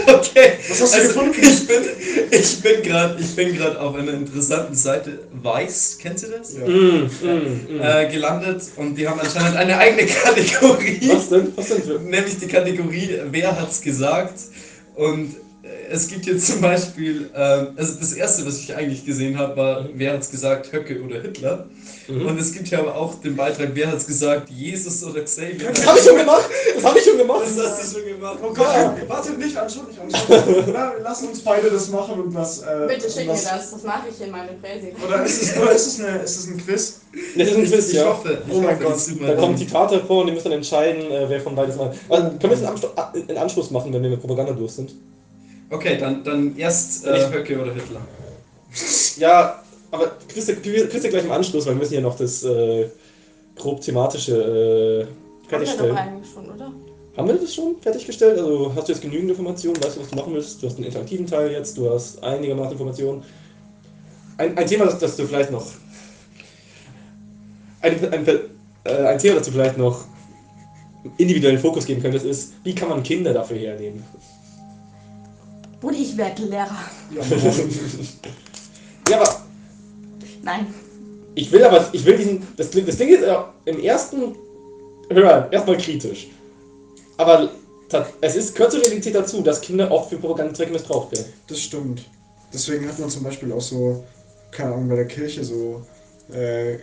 Okay. Was hast du also, gefunden? Ich bin, ich bin gerade ich bin gerade auf einer interessanten Seite, Weiß, kennst du das? Ja. Mm, mm, mm. Äh, gelandet und die haben anscheinend eine eigene Kategorie. Was denn? Was denn für? Nämlich die Kategorie Wer hat's gesagt? Und äh, es gibt hier zum Beispiel, ähm, also das erste, was ich eigentlich gesehen habe, war Wer hat's gesagt, Höcke oder Hitler? Mhm. Und es gibt hier aber auch den Beitrag Wer hat's gesagt, Jesus oder Xavier? Das habe ich schon gemacht! Das habe ich schon gemacht! Das hast du schon gemacht. Oh Gott, warte, nicht anschauen, nicht anschauen. Na, lass uns beide das machen und was. Äh, Bitte schick mir das, das mache ich in meine Präsi. Oder ist es, oder ist es, eine, ist es ein Quiz? Das ist ein Quiz, Ich ja. hoffe, ich Oh mein Gott. Da kommen Zitate vor und die müssen dann entscheiden, äh, wer von beides mal. Also, können wir das in Anschluss, in Anschluss machen, wenn wir mit Propaganda durch sind? Okay, dann, dann erst äh, Höcke oder Hitler. Ja, aber kriegst du, kriegst du gleich im Anschluss, weil wir müssen ja noch das äh, grob thematische äh, Haben wir doch fertigstellen. eigentlich schon, oder? Haben wir das schon fertiggestellt? Also hast du jetzt genügend Informationen? Weißt du, was du machen willst? Du hast einen interaktiven Teil jetzt, du hast einigermaßen Informationen. Ein, ein Thema, das, das du vielleicht noch. Ein, ein, äh, ein Thema, das du vielleicht noch individuellen Fokus geben könntest, ist, wie kann man Kinder dafür hernehmen? Brudi, ich werde Lehrer. Ja, Ja, aber Nein. ich will aber, ich will diesen, das, Ding- das Ding ist ja im ersten Hören erstmal kritisch. Aber es ist, gehört zur Realität dazu, dass Kinder oft für Propagandazwecke missbraucht werden. das stimmt. Deswegen hat man zum Beispiel auch so, keine Ahnung, bei der Kirche so äh,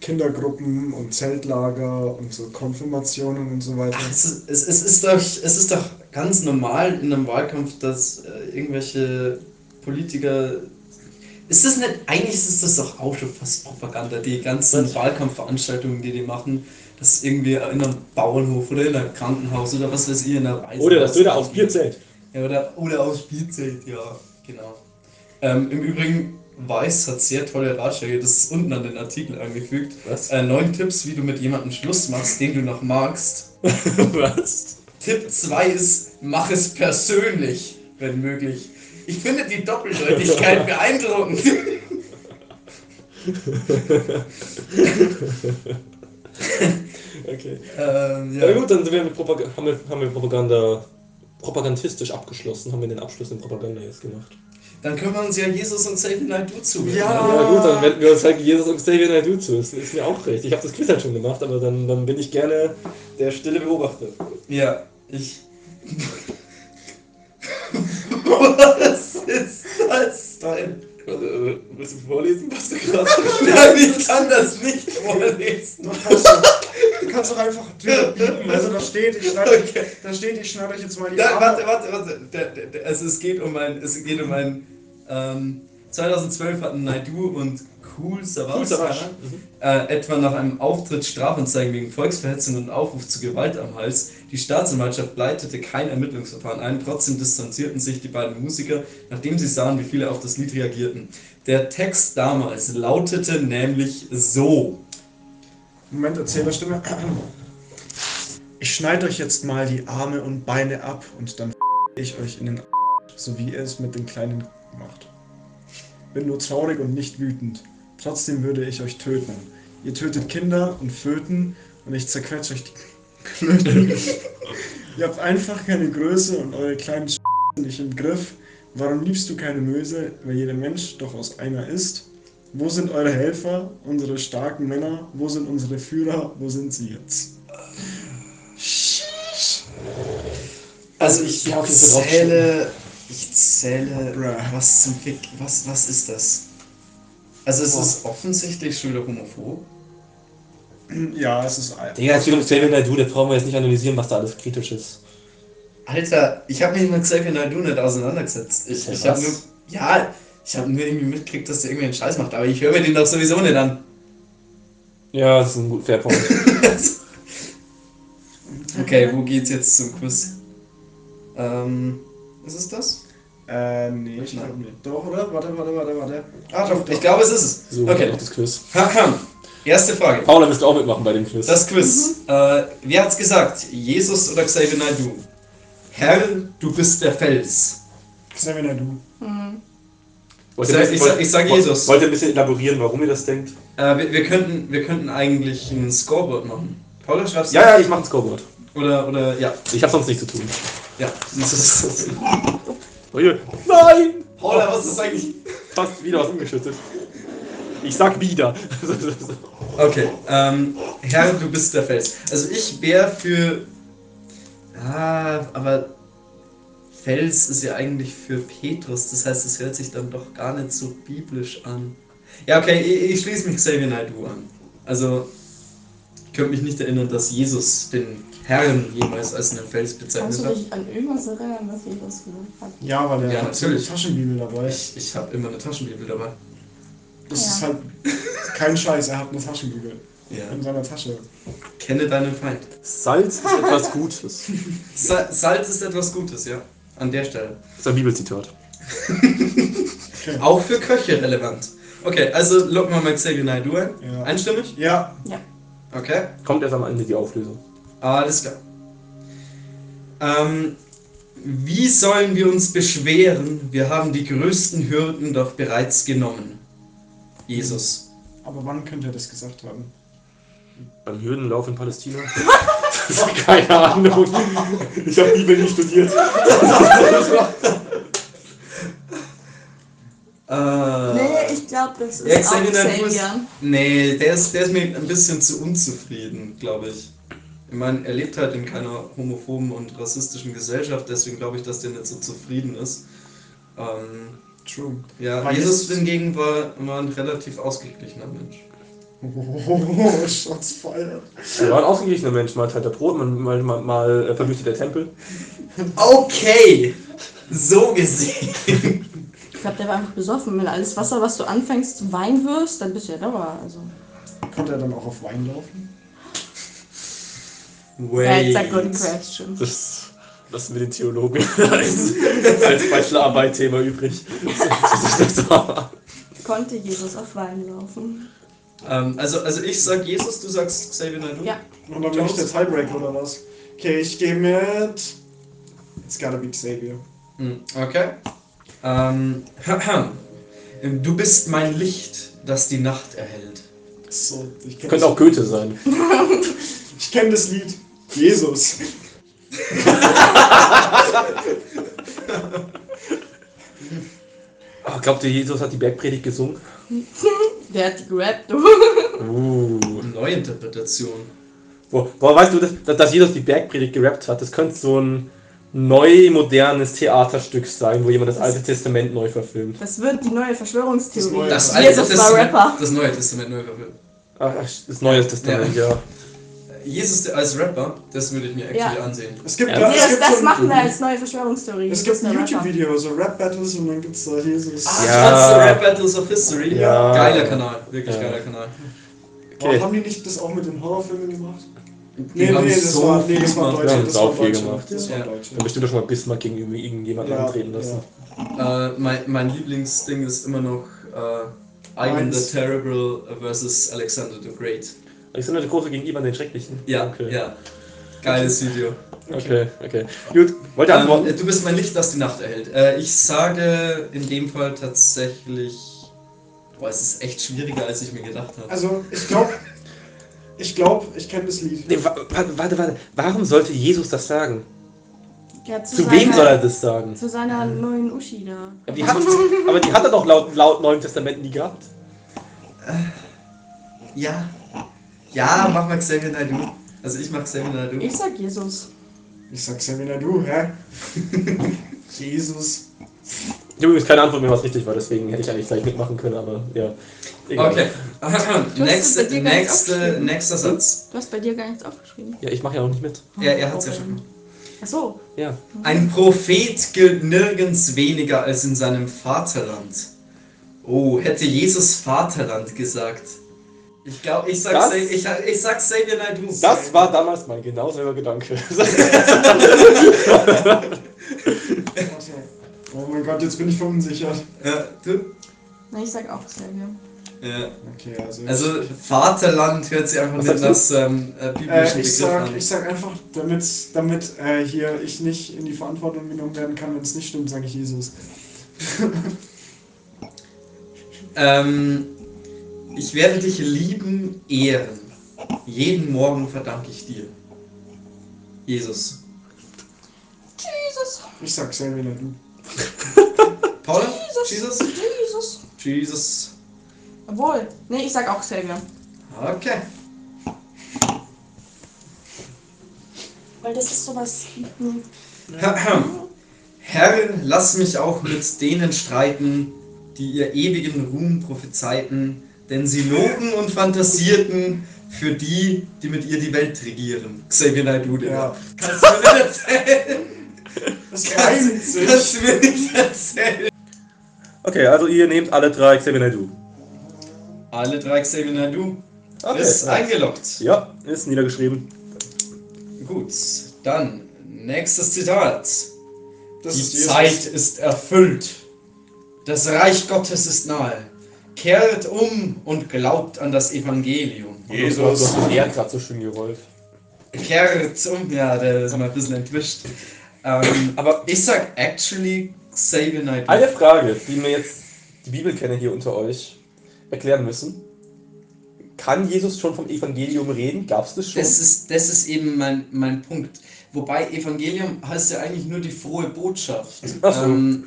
Kindergruppen und Zeltlager und so Konfirmationen und so weiter. Ach, es, ist, es, es, ist doch, es ist doch ganz normal in einem Wahlkampf, dass äh, irgendwelche Politiker. Ist das nicht, eigentlich ist das doch auch schon fast Propaganda, die ganzen Wahlkampfveranstaltungen, die die machen, dass irgendwie in einem Bauernhof oder in einem Krankenhaus oder was weiß ich, in einer Reise. Oder das Döner aus Bier zählt. Ja, oder, oder aus Spielzelt, ja, genau. Ähm, Im Übrigen, Weiß hat sehr tolle Ratschläge, das ist unten an den Artikel angefügt. Was? Äh, neun Tipps, wie du mit jemandem Schluss machst, den du noch magst. Was? Tipp 2 ist, mach es persönlich, wenn möglich. Ich finde die Doppeldeutigkeit beeindruckend. Okay. ähm, Ja. ja. gut, dann wir haben, wir, haben wir Propaganda propagandistisch abgeschlossen, haben wir den Abschluss in Propaganda jetzt gemacht. Dann können wir uns ja Jesus und Xavier Naidoo zuwenden. Ja. Ja gut, dann wenden wir uns halt Jesus und Xavier Naidoo zu. Das ist mir auch recht. Ich habe das Quiz halt schon gemacht, aber dann, dann bin ich gerne der stille Beobachter. Ja, ich. Was ist das denn? Äh, Willst du vorlesen, was du gerade Nein, ich kann das nicht vorlesen. Du kannst, du kannst doch einfach biegen. Also da steht, ich schneide euch, Okay. da steht, ich schneide euch jetzt mal die Da, Arme- warte, warte, warte. Der, der, also es geht um ein. Es geht um ein. Ähm, 2012 hatten Naidu und Cool Cool Savas. äh, etwa nach einem Auftritt Strafanzeigen wegen Volksverhetzung und Aufruf zu Gewalt am Hals. Die Staatsanwaltschaft leitete kein Ermittlungsverfahren ein. Trotzdem distanzierten sich die beiden Musiker, nachdem sie sahen, wie viele auf das Lied reagierten. Der Text damals lautete nämlich so. Moment, Erzählerstimme. Ich schneide euch jetzt mal die Arme und Beine ab und dann ich euch in den so wie ihr es mit den Kleinen macht. Bin nur traurig und nicht wütend. Trotzdem würde ich euch töten. Ihr tötet Kinder und Föten und ich zerquetsche euch die Klöten. ihr habt einfach keine Größe und eure kleinen Sch sind nicht im Griff. Warum liebst du keine Möse, weil jeder Mensch doch aus einer ist? Wo sind eure Helfer, unsere starken Männer? Wo sind unsere Führer? Wo sind sie jetzt? Also ich Ja, drauf zähle, ich zähle, Bruh. was zum Fick, was, was ist das? Also es Boah. ist offensichtlich schon wieder homophob. Ja, es ist. Digga, es geht um Xavier Naidoo, da brauchen wir jetzt nicht analysieren, was da alles kritisch ist. Alter, ich habe mich mit Xavier Naidoo nicht auseinandergesetzt. Ich, Ja, ich habe nur, ja, ich habe nur irgendwie mitgekriegt, dass der irgendwie einen Scheiß macht, aber ich höre mir den doch sowieso nicht an. Ja, das ist ein gut fair Punkt. okay, wo geht's jetzt zum Quiz? Ähm, was ist das? Äh, nee, ich glaube nicht. Doch, oder? Warte, warte, warte, warte. Ah, doch, ich glaube, es ist es. So, okay. noch das Quiz. Haha. Erste Frage. Paula, willst du auch mitmachen bei dem Quiz? Das Quiz. Äh, wer hat's gesagt? Jesus oder Xavier Naidoo? Herr, du bist der Fels. Xavier Naidoo. Hm. Wollt Ich sag- ich sag- ich sag wollt- Jesus. Wollt ihr ein bisschen elaborieren, warum ihr das denkt? Äh, wir, wir, könnten, wir könnten eigentlich ein Scoreboard machen. Paula, schreibst du? Ja, ja, ich mache ein Scoreboard. Oder, oder, ja. Ich habe sonst nichts zu tun. Ja. Oh je. Nein! Paula, was ist eigentlich? Fast wieder was umgeschüttet. Ich sag wieder. Okay, ähm, Herr, du bist der Fels. Also ich wäre für. Ah, aber Fels ist ja eigentlich für Petrus, das heißt, es hört sich dann doch gar nicht so biblisch an. Ja, okay, ich, ich schließe mich Xavier Naidoo an. Also, ich könnte mich nicht erinnern, dass Jesus den Herrn jemals als einen Fels bezeichnet Kannst du hat. dich an irgendwas erinnern, was Jesus gesagt hat? Ja, weil der Ja, hat eine natürlich. Taschenbibel dabei. Ich, ich habe immer eine Taschenbibel dabei. Das Ja. ist halt kein Scheiß, er hat eine Taschenbibel Ja. in seiner Tasche. Kenne deinen Feind. Salz ist etwas Gutes. Sa Salz ist etwas Gutes, ja. An der Stelle. Das ist ein Bibelzitat. Auch für Köche relevant. Okay, also locken wir mal Xavier Naidoo ein. Ja. Einstimmig? Ja, Okay, Kommt erst am Ende die Auflösung. Alles klar. Ähm, wie sollen wir uns beschweren? Wir haben die größten Hürden doch bereits genommen. Jesus. aber wann könnte er das gesagt haben? Beim Hürdenlauf in Palästina? Keine Ahnung. Ich habe Bibel nicht studiert. Äh, Nee, ich glaube, das ist Ja, auch Xavier. nee, der ist, der ist mir ein bisschen zu unzufrieden, glaube ich. Ich meine, er lebt halt in keiner homophoben und rassistischen Gesellschaft, deswegen glaube ich, dass der nicht so zufrieden ist. Ähm, True. ja, Weil Jesus hingegen war immer ein relativ ausgeglichener Mensch. Oh, Shots feiert. Er war ein ausgeglichener Mensch. Mal teilt er Brot, mal, mal, mal, mal äh, verwüstet der Tempel. Okay, so gesehen. Ich glaube, der war einfach besoffen. Wenn alles Wasser, was du anfängst, Wein wirst, dann bist du ja Dauer. Also. Konnte er dann auch auf Wein laufen? Wait. That's a good question. Das lassen wir den Theologen als, als Bachelorarbeit-Thema übrig. Konnte Jesus auf Wein laufen? Ähm, also, also ich sag Jesus, du sagst Xavier Naidoo? Ja. Und dann bin ich der Tiebreaker oder was? Okay, ich gehe mit. It's gotta be Xavier. Hm, Okay. Ähm, du bist mein Licht, das die Nacht erhält. So, ich kenn Könnte auch Goethe sein. Ich kenne das Lied. Jesus. Oh, glaubt ihr, Jesus hat die Bergpredigt gesungen? Der hat die gerappt, du. Uh. Neuinterpretation. Boah, boah, weißt du, dass, dass Jesus die Bergpredigt gerappt hat? Das könnte so ein neu modernes Theaterstück sein, wo jemand das Alte Testament neu verfilmt. Das wird die neue Verschwörungstheorie. Das neue- Das Jesus war Rapper. Das Neue Testament neu verfilmt. Ach, ach, das Neue Testament, ja. Jesus als Rapper, das würde ich mir actually Ja. ansehen. Es gibt, Ja. ja, Nee, es das, gibt das so machen wir als neue Verschwörungstheorie. es gibt ein. YouTube-Video, so Rap-Battles und dann gibt's da Jesus. Ah, Ja. Rap Battles of History. Ja. Geiler Kanal, wirklich Ja. geiler Kanal. Boah, Okay. haben die nicht das auch mit den Horrorfilmen gemacht? Die Nee, nee, das so war, nee, das war gemacht. Deutsche. Ja, Das war Deutsche. gemacht. Das war Ja. Deutsche. Dann bestimmt doch schon mal Bismarck gegen irgendwie irgendjemanden Ja, antreten lassen. ja. Äh, mein, mein Lieblingsding ist immer noch äh, Ivan the Terrible versus Alexander the Great. Alexander der Große gegen Ivan den Schrecklichen. Ja, okay. ja. Geiles Video. Okay, okay. Gut, wollt ihr Ähm, antworten? du bist mein Licht, das die Nacht erhält. Äh, ich sage in dem Fall tatsächlich. Boah, es ist echt schwieriger, als ich mir gedacht habe. Also, ich glaube, ich glaube, ich kenne das Lied. Nee, wa warte, warte, warte. Warum sollte Jesus das sagen? Ja, zu Zu seiner, wem soll er das sagen? Zu seiner neuen Uschi da. Aber die hat, aber die hat er doch laut, laut Neuen Testament nie gehabt. Ja. Ja, mach mal Xavier Naidoo. Also ich mach Xavier Naidoo. Ich sag Jesus. Ich sag Samina, du, hä? Jesus. Ich habe übrigens keine Antwort mehr, was richtig war, deswegen hätte ich eigentlich gleich mitmachen können, aber ja. Egal. Okay. Nächste, nächste, nächster Satz. Du hast bei dir gar nichts aufgeschrieben. Ja, ich mache ja auch nicht mit. Ja, er hat's ja schon. Ach so. Ja. Ein Prophet gilt nirgends weniger als in seinem Vaterland. Oh, hätte Jesus Vaterland gesagt. Ich glaube, ich sag, Das- Sa- ich, ich sag Xavier Naidoo. Das war damals mein genau selber Gedanke. Oh mein Gott, jetzt bin ich verunsichert. Ja, du? Na, ich sag auch Xavier. Ja. Okay, also. Also Vaterland hört sich einfach nicht nach ähm, äh, äh, biblischen ich, Begriff sag, an. ich sag einfach, damit, damit äh, hier ich nicht in die Verantwortung genommen werden kann, wenn es nicht stimmt, sage ich Jesus. Ähm, ich werde dich lieben, ehren. Jeden Morgen verdanke ich dir. Jesus. Jesus. Ich sag Samina, du. Paula? Jesus. Jesus? Jesus. Jesus. Obwohl. Nee, ich sag auch Xavier. Okay. Weil das ist sowas. hm. Herr, lass mich auch mit denen streiten, die ihr ewigen Ruhm prophezeiten, denn sie logen und fantasierten für die, die mit ihr die Welt regieren. Xavier Naidoo, Digga. Ja. Kannst du mir nicht erzählen? Das Kannst, sich. kannst du mir nicht erzählen? Okay, also ihr nehmt alle drei Xavier Naidoo. Alle drei Xavier Naidoo. Okay, ist nice. eingeloggt. Ja, ist niedergeschrieben. Gut, dann nächstes Zitat. Das Die ist. Zeit ist erfüllt. Das Reich Gottes ist nahe. Kehrt um und glaubt an das Evangelium. Jesus. Das R gerade so schön gerollt. Kehrt um. Ja, der ist mal ein bisschen entwischt. Ähm, aber ich sag actually Xavier Naidoo. Eine Frage, die mir jetzt die Bibelkenner hier unter euch erklären müssen. Kann Jesus schon vom Evangelium reden? Gab es das schon? Das ist, das ist eben mein, mein Punkt. Wobei Evangelium heißt ja eigentlich nur die frohe Botschaft. Ach so. Ähm,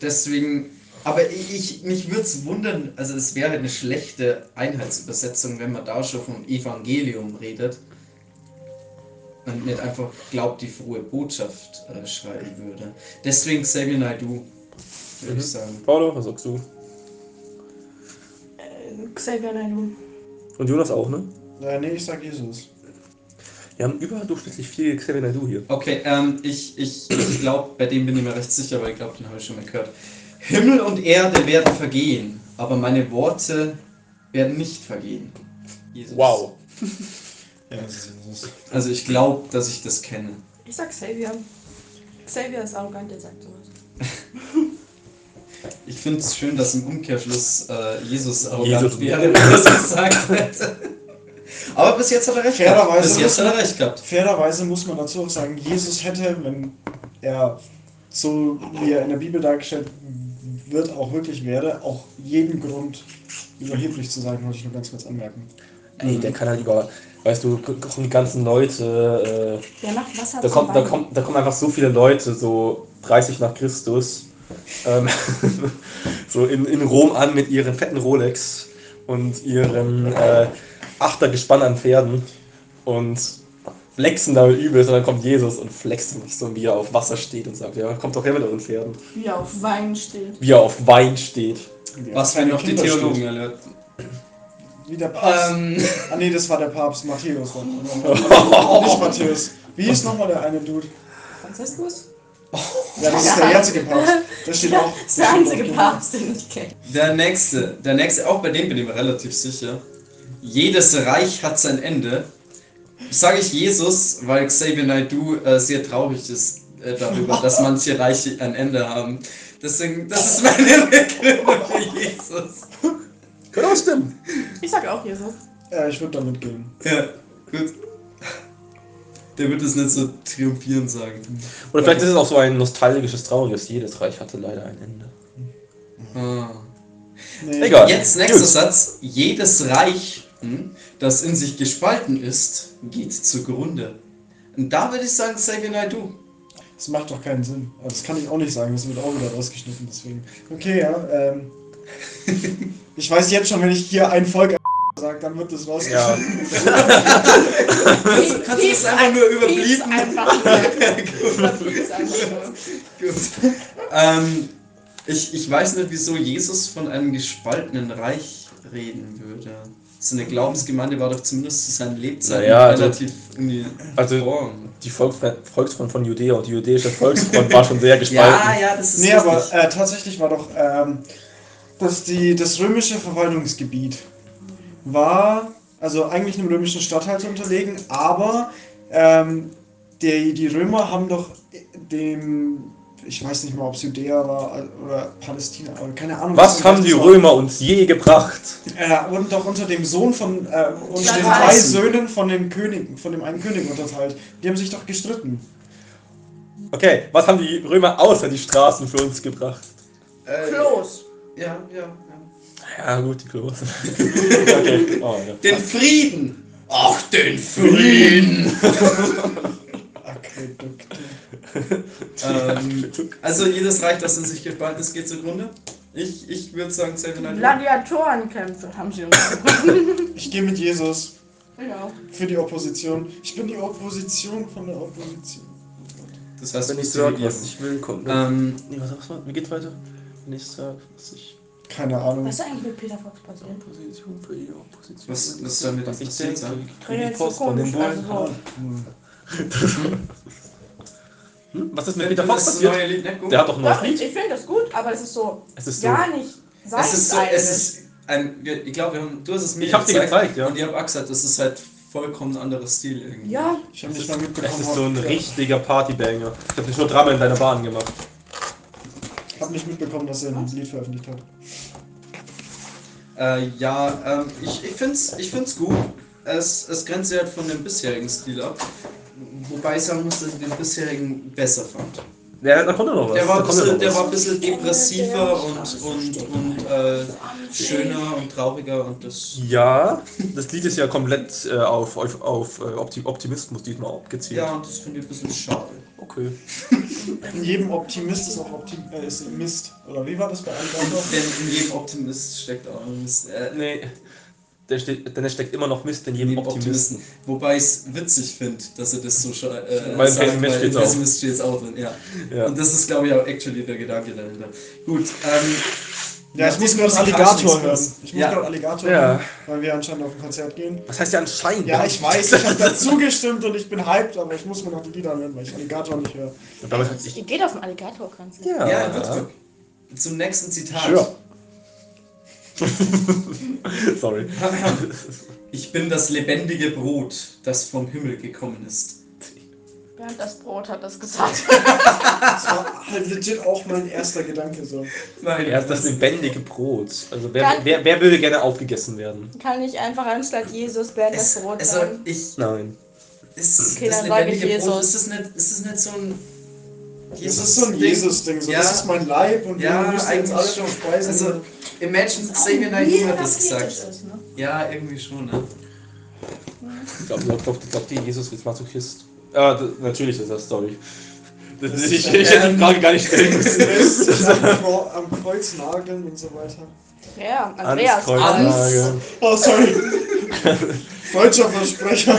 deswegen, aber ich, ich mich würde es wundern, also es wäre eine schlechte Einheitsübersetzung, wenn man da schon vom Evangelium redet und nicht einfach glaubt, die frohe Botschaft äh, schreiben würde. Deswegen Xavier Naidoo, würde Mhm. ich sagen. Paulo, was sagst du? Äh, Xavier Naidoo. Und Jonas auch, ne? Äh, nee, ich sag Jesus. Wir haben überdurchschnittlich viel Xavier Naidoo hier. Okay, ähm, ich, ich, ich glaube, bei dem bin ich mir recht sicher, weil ich glaube, den habe ich schon mal gehört. Himmel und Erde werden vergehen, aber meine Worte werden nicht vergehen. Jesus. Wow. Ja, das ist Jesus. Also ich glaube, dass ich das kenne. Ich sag Xavier. Xavier ist arrogant, der sagt sowas. Ich finde es schön, dass im Umkehrschluss äh, Jesus arrogant Jesus. wäre, wenn er das gesagt hätte. Aber bis jetzt hat er recht gehabt. Fairerweise Bis jetzt muss hat er recht gehabt. Fairerweise muss man dazu auch sagen, Jesus hätte, wenn er so wie er in der Bibel dargestellt wird, auch wirklich wäre, auch jeden Grund überheblich zu sein, wollte ich nur ganz kurz anmerken. Ey, der kann halt über, weißt du, kommen die ganzen Leute, Der macht Wasser äh, da, kommt, da, kommt, da kommen einfach so viele Leute, so 30 nach Christus, ähm, so in, in Rom an mit ihren fetten Rolex und ihrem äh, Achtergespann an Pferden und flexen damit übelst und dann kommt Jesus und flext mich so, wie er auf Wasser steht und sagt, ja, kommt doch her mit euren Pferden. Wie er auf Wein steht. Wie er auf Wein steht. Was für noch die Theologen erlöst. Wie der Papst. Ähm, Ah nee, das war der Papst, Matthäus. war- Nicht Matthäus. Wie hieß nochmal der eine Dude? Franziskus? Ja, das ist der jetzige Papst. Der steht auch. Das ist der einzige Papst, den ich kenne. der nächste, der nächste, auch bei dem bin ich mir relativ sicher. Jedes Reich hat sein Ende. Sage ich Jesus, weil Xavier Naidoo äh, sehr traurig ist äh, darüber, dass manche Reiche ein Ende haben. Deswegen, das ist meine Begründung für Jesus. Könnte auch stimmen. Ich sag auch Jesus. Ja, ich würde damit gehen. Ja, gut. Der wird es nicht so triumphierend sagen. Oder vielleicht ist es auch so ein nostalgisches, trauriges. Jedes Reich hatte leider ein Ende. Ah. Nee, Egal. Jetzt nächster. Satz. Jedes Reich, hm, das in sich gespalten ist, geht zugrunde. Und da würde ich sagen, Xavier Naidoo. Das macht doch keinen Sinn. Aber das kann ich auch nicht sagen, das wird auch wieder rausgeschnitten, deswegen. Okay, ja, ähm. Ich weiß jetzt schon, wenn ich hier ein Volk sage, dann wird das rausgeschnitten. Kannst du das einfach nur überblieben? einfach nur. Piep's einfach nur. Gut. Ähm, ich, ich weiß nicht, wieso Jesus von einem gespaltenen Reich reden würde. Seine Glaubensgemeinde war doch zumindest zu seinen Lebzeiten Naja, also- relativ uniform. Also die Volksfront, von Judäa und die jüdische Volksfront war schon sehr gespalten. ja, ja, das ist Nee, aber äh, tatsächlich war doch ähm, dass die, das römische Verwaltungsgebiet war also eigentlich einem römischen Statthalter unterlegen, aber ähm, die, die Römer haben doch dem, ich weiß nicht mal, ob es Judäa war oder Palästina, oder keine Ahnung. Was das haben die war. Römer uns je gebracht? Äh, wurden doch unter dem Sohn von, äh, unter den drei Söhnen von dem König, von dem einen König unterteilt. Die haben sich doch gestritten. Okay, was haben die Römer außer die Straßen für uns gebracht? Äh, Klos. Ja, ja, ja. Ja, gut, die Klos. okay. oh, ja. Den Frieden! Ach, den Frieden! Ähm, also jedes Reich, das in sich gespalten ist, geht zugrunde. Ich, ich würde sagen, Naidoo. Gladiatorenkämpfe haben sie uns. Ich gehe mit Jesus ja. für die Opposition. Ich bin die Opposition von der Opposition. Das heißt, Wenn du ich sage, was ich will, kommt. Ähm, nee, was, was, was, wie geht's weiter? Wenn ich sage, was ich. Keine Ahnung. Was ist eigentlich mit Peter Fox passiert? Opposition für die Opposition. Was- was soll mit was dem ich passiert denke, sein? kriege die Post von den komisch, Bullen. Hm? Was ist mit Peter Fox passiert? neue Lied, ne? Der hat doch ein neues Doch, Lied. ich finde das gut, aber es ist so Es ist so. gar nicht sein Es ist so, es ist ein, wir- ich glaube, wir haben, du hast es mir Ich hab dir gezeigt, ja. Und ich habe auch gesagt, das ist halt vollkommen anderer Stil irgendwie. Ja, Ich habe nicht mal Es mitbekommen. ist so ein richtiger Partybanger. Ich hab nicht nur Drama in deiner Bahn gemacht. Ich habe nicht mitbekommen, dass er ein Lied veröffentlicht hat. Äh, ja, ähm, ich, ich finde es ich find's gut. Es, es grenzt sich halt von dem bisherigen Stil ab. Wobei ich sagen muss, dass ich den bisherigen besser fand. Ja, da kommt ja noch was. Der war, ein bisschen, noch der was. war ein bisschen depressiver und, und, und äh, schöner und trauriger und das. Ja, das Lied ist ja komplett äh, auf, auf, auf äh, Opti- Optimismus diesmal abgezielt. Ja, und das finde ich ein bisschen schade. Okay. In jedem Optimist ist auch Optim äh, ist Mist. Oder wie war das bei Alligator? Denn in jedem Optimist steckt auch ein Mist. Äh, Nee, der steht, denn es steckt immer noch Mist in jedem jedem Optimisten. Optimisten. Wobei ich es witzig finde, dass er das so äh, Weil im sagt, Pessimist weil. Pessimist steht's auch drin, ja. Ja. Und das ist, glaube ich, auch actually der Gedanke dahinter. Gut, ähm, Ja, ich muss gerade Alligator hören. Ich muss Ja. gerade Alligator Ja. hören, weil wir anscheinend auf ein Konzert gehen. Was heißt ja anscheinend? Ja, ich weiß, ich habe dazu gestimmt und ich bin hyped, aber ich muss mir noch die Lieder hören, weil ich Alligator nicht höre. Ihr geht auf ein Alligator-Konzert. Ja, Ja, Würzburg. Zum nächsten Zitat. Sure. Sorry. Ich bin das lebendige Brot, das vom Himmel gekommen ist. Bernd das Brot hat das gesagt. Das war halt legit auch mein erster Gedanke so. Nein, Er ist das lebendige Brot. Also wer, wer, wer würde gerne aufgegessen werden? Kann ich einfach anstatt Jesus Bernd das es, Brot also sagen? ich Nein. ist Okay, das dann sage ich lebendige Brot, Jesus. ist das nicht, ist das nicht so ein Das ist so ein Ding? Jesus-Ding, so Ja. das ist mein Leib und Ja, wir müssen jetzt eigentlich alle schon. verspeisen. Also, Imagine Xavier Naidoo hat das gesagt. Ist, ne? Ja, irgendwie schon, ne? Ich glaube, glaub, glaub, glaub, die Jesus ist Masochist. Ah, d- natürlich ist das Story. Das ist, ich, ich hätte die Frage gar nicht stellen müssen. Am, Kreuz nageln und so weiter. Ja, Andreas. Nageln. Oh, sorry. Falscher Versprecher.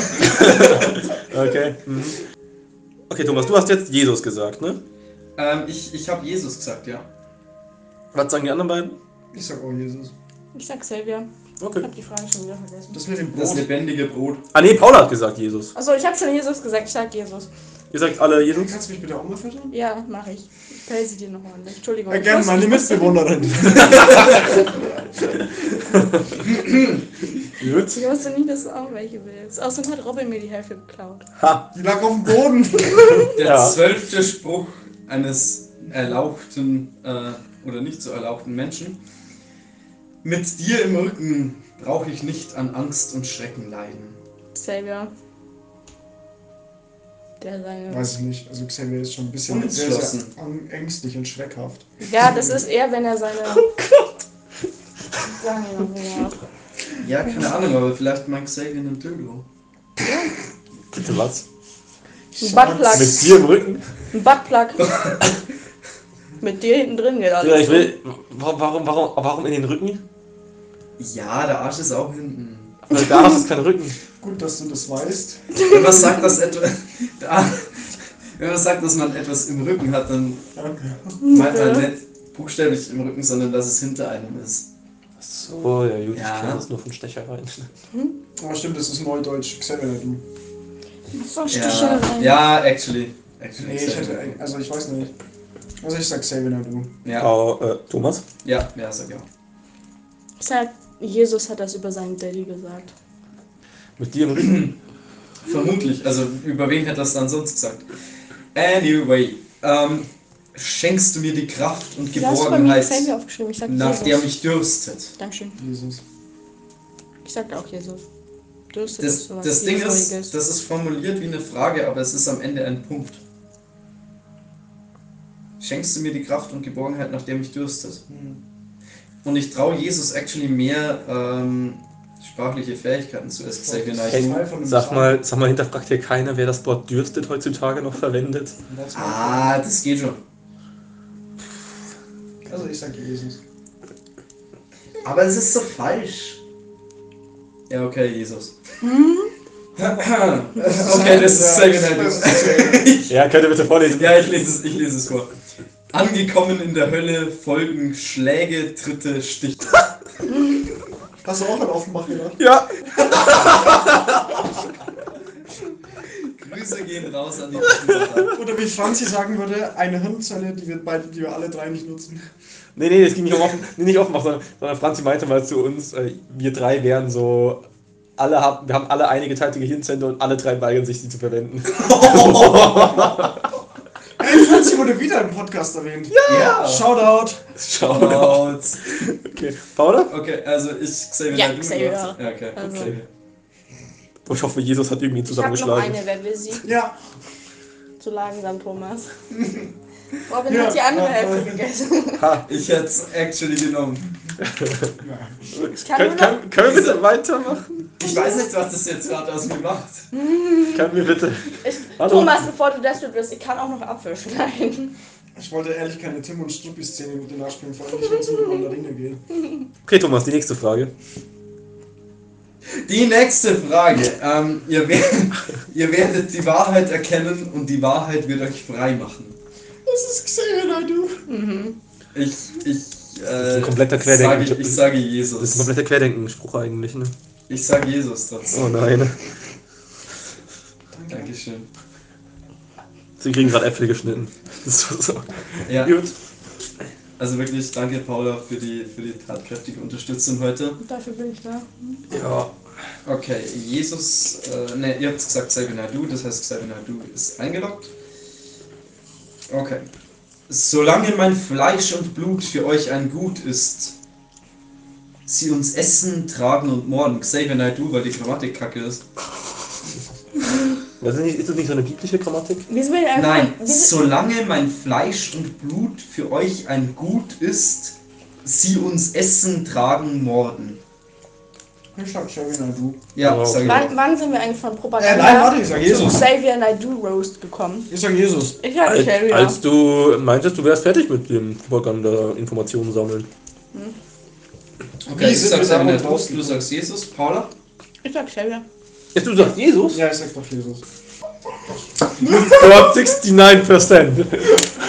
Okay. Mhm. Okay, Thomas, du hast jetzt Jesus gesagt, ne? Ähm, ich ich habe Jesus gesagt, ja. Was sagen die anderen beiden? Ich sag auch Jesus. Ich sag Xavier. Ich Okay. hab die Frage schon wieder vergessen. Das mit dem Das Brot. lebendige Brot. Ah nee, Paula hat gesagt Jesus. Achso, ich habe schon Jesus gesagt. Ich sag Jesus. Ihr sagt alle Jesus? Kannst du mich bitte auch mal füttern? Ja, mache ich. Ich pelze dir noch ordentlich. Entschuldigung. Ja, gerne, meine Mitbewohnerin. Gut. Ich wusste nicht, dass du auch welche willst. Außerdem hat Robin mir die Hälfte geklaut. Ha. Die lag auf dem Boden. Der Ja. zwölfte Spruch eines erlauchten äh, oder nicht so erlauchten Menschen. Mit dir im Rücken brauche ich nicht an Angst und Schrecken leiden. Xavier. Der seine. Weiß ich nicht. Also Xavier ist schon ein bisschen sehr, sehr ängstlich und schreckhaft. Ja, das ist eher, wenn er seine. Oh Gott! Sagen wir mal. Ja, keine Ahnung, aber vielleicht mag Xavier einen Dildo. Bitte was? Ein Buttplug. Mit dir im Rücken? Ein Buttplug. Mit dir hinten drin geht alles. Ja, ich will. Warum, warum, warum, warum in den Rücken? Ja, der Arsch ist auch hinten. Weil da hast du keinen Rücken. Gut, dass du das weißt. Wenn man sagt, dass etwas. Da, wenn man sagt, dass man etwas im Rücken hat, dann Danke. meint man nicht buchstäblich im Rücken, sondern dass es hinter einem ist. So, ja, gut, Ja. ich kenne das nur von Stechereien. Aber stimmt, das ist Neudeutsch. Xavier, du. So Ja, ja actually. actually Nee, ich hätte, also ich weiß nicht. Also ich sag Xavier, du. ja, Oh, äh, Thomas? ja, ja, sag ja. Ich sag, Jesus hat das über seinen Daddy gesagt. Mit dir im Rücken? Vermutlich. Also über wen hätte das dann sonst gesagt? Anyway, ähm, schenkst du mir die Kraft und Geborgenheit, sag nach der Jesus. mich dürstet? Dankeschön. Jesus. Ich sag auch Jesus. Dürstet Das, ist sowas das Ding ist, das ist formuliert wie eine Frage, aber es ist am Ende ein Punkt. Schenkst du mir die Kraft und Geborgenheit, nach der mich dürstet? Hm. Und ich traue Jesus actually mehr ähm, sprachliche Fähigkeiten zu als Xavier Knight. Hey. Sag mal, sag mal, hinterfragt hier keiner, wer das Wort dürstet heutzutage noch verwendet? Ah, das geht schon. Also ich sag Jesus. Aber es ist so falsch. Ja, okay, Jesus. okay, das ist Xavier Knight. Ja, könnt ihr bitte vorlesen? Ja, ich lese es, ich lese es vor. Angekommen in der Hölle folgen Schläge, Tritte, Stiche. Hast du auch an Offenbach gedacht? Ja! Grüße gehen raus an die Offenbacher. Oder wie Franzi sagen würde, eine Hirnzelle, die wir, beide, die wir alle drei nicht nutzen. Nee, nee, es ging nicht um offen, nee, nicht Offenbach, sondern, sondern Franzi meinte mal zu uns, äh, wir drei wären so. Alle haben, wir haben alle eine geteilte Gehirnzelle und alle drei weigern sich, sie zu verwenden. Franzi wurde wieder im Podcast erwähnt. Ja! Shoutout. Schau. Out. Okay. Paula? Okay, also ich Xavier Ja, Xavier. Ja, okay. Also. okay. Ich hoffe, Jesus hat irgendwie Ich hab noch zusammengeschlagen. eine, wer will sie? Ja. Zu langsam, Thomas. Robin Ja, hat die andere ja, Hälfte ja. gegessen. Ha. Ich hätte es actually genommen. kann Können, nur können, können wir bitte weitermachen? Ich weiß nicht, was das jetzt gerade aus mir macht. Können wir bitte. Ich, Hallo. Thomas, bevor du das wirst, ich kann auch noch Apfel schneiden. Ich wollte ehrlich keine Tim und Struppi-Szene mit dir nachspielen, vor allem nicht, wenn es um die Mandarine geht. Okay, Thomas, die nächste Frage. Die nächste Frage. Ähm, ihr, werdet, ihr werdet die Wahrheit erkennen und die Wahrheit wird euch frei machen. Das ist Xavier Naidoo. Ich, ich, ist äh, ein kompletter Querdenken. Sage, ich sage Das ist ein Jesus. kompletter Querdenken-Spruch eigentlich, ne? Ich sage Jesus trotzdem. Oh nein. Dankeschön. Sie kriegen gerade Äpfel geschnitten. Das ist so. Ja, Gut. also wirklich danke Paula für die, für die tatkräftige Unterstützung heute. Dafür bin ich da. Ja. Okay, Jesus, äh, ne, ihr habt gesagt Xavier Naidoo, das heißt Xavier Naidoo ist eingeloggt. Okay. Solange mein Fleisch und Blut für euch ein Gut ist, sie uns essen, tragen und morden. Xavier Naidoo, weil die Grammatik kacke ist. Was ist, nicht, ist das nicht so eine biblische Grammatik? Nein, solange mein Fleisch und Blut für euch ein Gut ist, sie uns essen, tragen, morden. Ich sag Xavier Naidu. Ja, Ja, sag ich Wann, wann sind wir eigentlich von Propaganda Äh, nein, warte, ich sag Jesus. Xavier Naidu Roast gekommen? Ich sag Jesus. Ich sag Als, Xavier. als du meintest, du wärst fertig mit dem Propaganda-Informationen sammeln. Okay, ich sag Naidu, draußen? du sagst Jesus. Paula? Ich sag Xavier. Jetzt du sagst Jesus? Ja, ich sag doch Jesus. Dort 69%.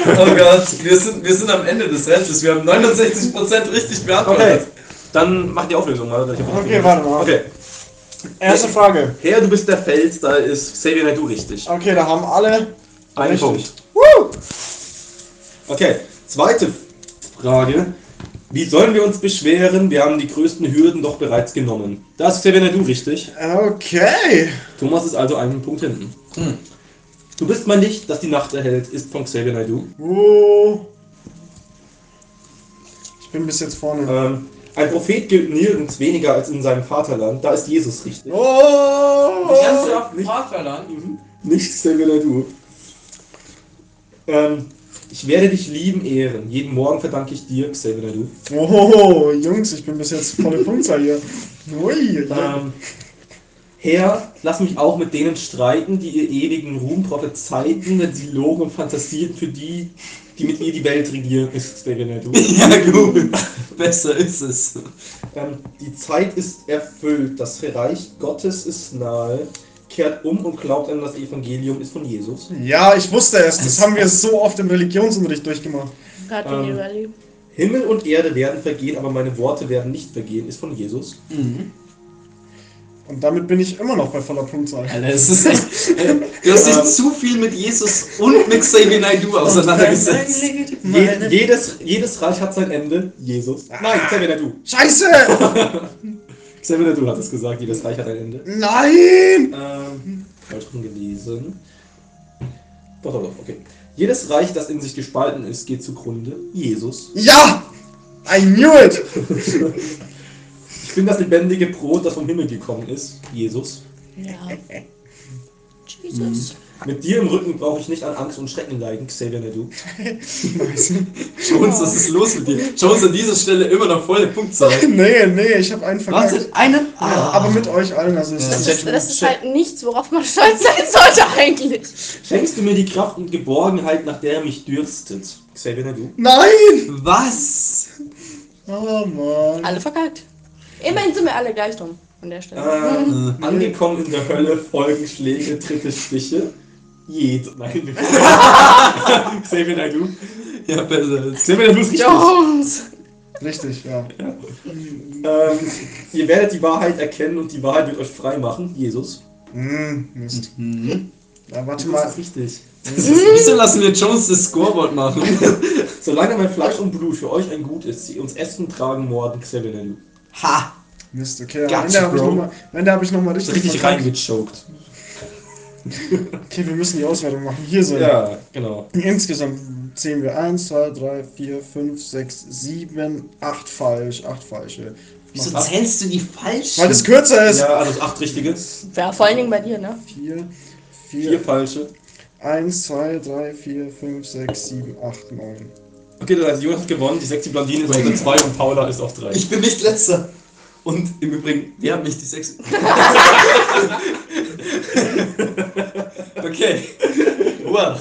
Oh Gott, wir sind, wir sind am Ende des Rentes. Wir haben 69% richtig Okay, beantwortet. dann mach die Auflösung mal. Okay, warte mal. Okay, Erste Frage. Herr, du bist der Fels, da ist Xavier Naidu richtig. Okay, da haben alle. Ein Richtig. Punkt. Okay, zweite Frage. Wie sollen wir uns beschweren? Wir haben die größten Hürden doch bereits genommen. Da ist Xavier Naidu richtig. Okay. Thomas ist also einen Punkt hinten. Hm. Du bist mein Licht, das die Nacht erhält, ist von Xavier Naidu. Oh. Ich bin bis jetzt vorne. Ähm, ein Prophet gilt nirgends weniger als in seinem Vaterland. Da ist Jesus richtig. Oh. Vaterland? Nicht Xavier Naidu. Ähm, ich werde dich lieben, ehren. Jeden Morgen verdanke ich dir, Xavier Naidu. Oh, Jungs, ich bin bis jetzt volle Punktzahl hier. Ui. Ähm, Herr, lass mich auch mit denen streiten, die ihr ewigen Ruhm prophezeiten, wenn sie logen und fantasierten für die, die mit ihr die Welt regieren, ist Xavier Naidu. Ja, gut. Besser ist es. Ähm, die Zeit ist erfüllt, das Reich Gottes ist nahe, kehrt um und glaubt an das Evangelium, ist von Jesus. Ja, ich wusste es. Das haben wir so oft im Religionsunterricht durchgemacht. Ähm. Himmel und Erde werden vergehen, aber meine Worte werden nicht vergehen, ist von Jesus. Und damit bin ich immer noch bei voller Punktzahl. Alter, es ist echt. Du hast dich zu viel mit Jesus und mit Xavier Naidu auseinandergesetzt. Je, jedes, jedes Reich hat sein Ende, Jesus. Nein, Xavier Naidu. Scheiße! Xavier Naidu hat es gesagt, jedes Reich hat ein Ende. Nein! Ähm, falsch rum gelesen. Doch, doch, doch, okay. Jedes Reich, das in sich gespalten ist, geht zugrunde. Jesus. Ja! I knew it! Ich bin das lebendige Brot, das vom Himmel gekommen ist. Jesus. Ja. Jesus. Mit dir im Rücken brauche ich nicht an Angst und Schrecken leiden, Xavier Naidu. Jones, was ist los mit dir? Jones an dieser Stelle immer noch volle Punktzahl. nee, nee, ich habe einen verkackt. Wahnsinn, einen? Ja, aber mit euch allen, also Ja. ist Das, das ist halt nichts, worauf man stolz sein sollte eigentlich. Schenkst du mir die Kraft und Geborgenheit, nach der mich dürstet, Xavier Naidu? Nein! Was? Oh Mann. Alle verkackt. Immerhin sind wir alle gleich dumm an der Stelle. Ähm, angekommen in der Hölle folgen Schläge, Tritte, Stiche. Jed. Nein. Xavier Naidu. Ja, besser. Xavier Naidu ist richtig. Jones! Richtig, ja. Ähm, ihr werdet die Wahrheit erkennen und die Wahrheit wird euch frei machen. Jesus. Hm, Mist. Mhm. Ja, warte Das mal. ist richtig. Wieso lassen wir Jones das Scoreboard machen? Solange mein Fleisch und Blut für euch ein Gut ist, sie uns essen, tragen, morden, Xavier Naidu. Ha! Mist, okay. Gotcha, am Ende habe ich nochmal hab noch mal richtig, Richtig reingechoked. Okay, wir müssen die Auswertung machen. Hier so. Ja, genau. Insgesamt zählen wir 1, 2, 3, 4, 5, 6, 7, 8 falsch. 8 falsche. Wieso zählst du die falsch? Weil das kürzer ist. Ja, also acht richtige. Ja, vor allen Dingen bei dir, ne? 4, Vier 4, falsche. 1, 2, 3, 4, 5, 6, 7, 8, 9. Okay, das heißt, Jonas hat gewonnen, die sexy Blondine ist auf der 2 und Paula ist auf 3. Ich bin nicht letzter. Und im Übrigen, wer hat mich die Sex. okay. Well.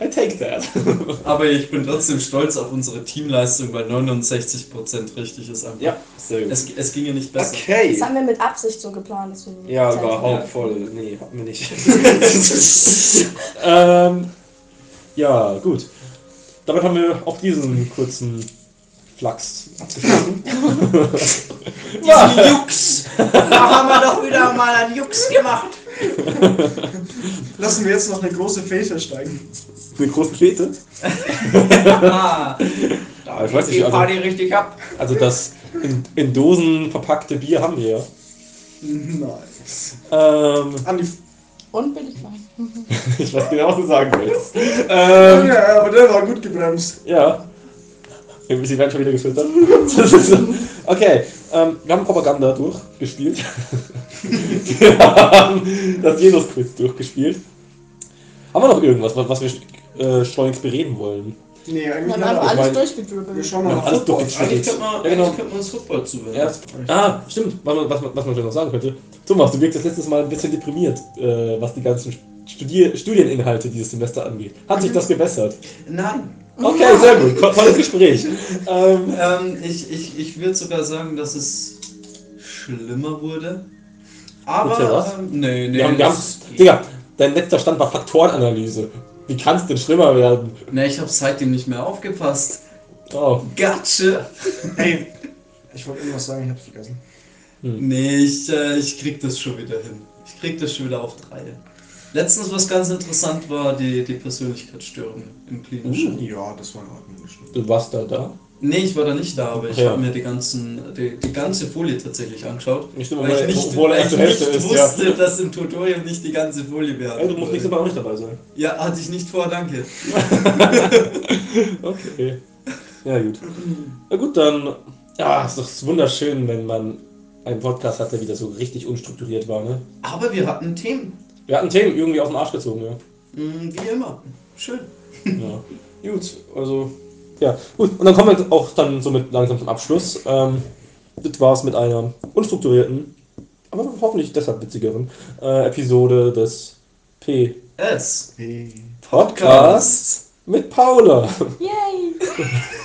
I take that. Aber ich bin trotzdem stolz auf unsere Teamleistung, weil 69% richtig ist. Einfach. Ja, sehr gut. Es, es ginge nicht besser. Okay. Das haben wir mit Absicht so geplant. Dass wir Ja, Zeit überhaupt voll. Nee, hatten wir nicht. ähm, ja, gut. Damit haben wir auch diesen kurzen Flachs abgeschlossen. Diesen Jux! Da haben wir doch wieder mal einen Jux gemacht. Lassen wir jetzt noch eine große Fete steigen. Eine große Fete. Ah, da ich weiß nicht, die also- Party richtig ab. Also das in, in Dosen verpackte Bier haben wir ja. Nice. Ähm, Andi. Und Billigwein. ich weiß genau, was du sagen willst. Ähm, Ja, aber der war gut gebremst. ja. Sie werden schon wieder gefüttert. okay, ähm, wir haben Propaganda durchgespielt. wir haben das Jesus-Quiz durchgespielt. Haben wir noch irgendwas, was wir äh, schleunigst bereden wollen? Nee, Wir eigentlich haben nicht. einfach ich alles mein- durchgedribbelt. Wir schauen mal alles Football. durchgeschnitten. Eigentlich könnte man, Ja, genau. eigentlich könnte man uns Football zuwenden. Ja. Ah, stimmt. Was man, was, man- was man vielleicht noch sagen könnte. Thomas, du wirkst das letztes Mal ein bisschen deprimiert, äh, was die ganzen Studier Studieninhalte dieses Semester angeht. Hat sich das gebessert? Nein. Okay, sehr gut. To- Tolles Gespräch. Ähm, Ähm, ich ich, ich würde sogar sagen, dass es schlimmer wurde. Aber. Okay, was? Ähm, nee, nee. wir haben, wir haben, das- Digga, dein letzter Stand war Faktorenanalyse. Wie kann es denn schlimmer werden? nee, ich habe seitdem nicht mehr aufgepasst. Oh. Gotcha. Hey, ich wollte irgendwas sagen, ich hab's vergessen. Nee, ich, äh, ich krieg das schon wieder hin. Ich krieg das schon wieder auf die Reihe. Letztens, was ganz interessant war, die, die Persönlichkeitsstörung im Klinischen. Ja, das war in Ordnung. Du warst da da? Nee, ich war da nicht da, aber ich Ja. habe mir die, ganzen, die, die ganze Folie tatsächlich angeschaut. Nicht Weil ich nicht, weil ich nicht ist, ja. wusste, dass im Tutorial nicht die ganze Folie wäre. Ey, du musst nächstes Mal auch nicht dabei sein. Ja, hatte ich nicht vor, danke. Okay. Ja, gut. Na gut, dann. Ja, es ist doch wunderschön, wenn man einen Podcast hat, der wieder so richtig unstrukturiert war, ne? Aber wir hatten Themen. Wir hatten Themen irgendwie auf den Arsch gezogen, ja. Mm, Wie immer. Schön. Ja. gut, also. Ja, gut. Und dann kommen wir auch dann somit langsam zum Abschluss. Ähm, das war's mit einer unstrukturierten, aber hoffentlich deshalb witzigeren äh, Episode des P S. Podcasts mit Paula. Yay!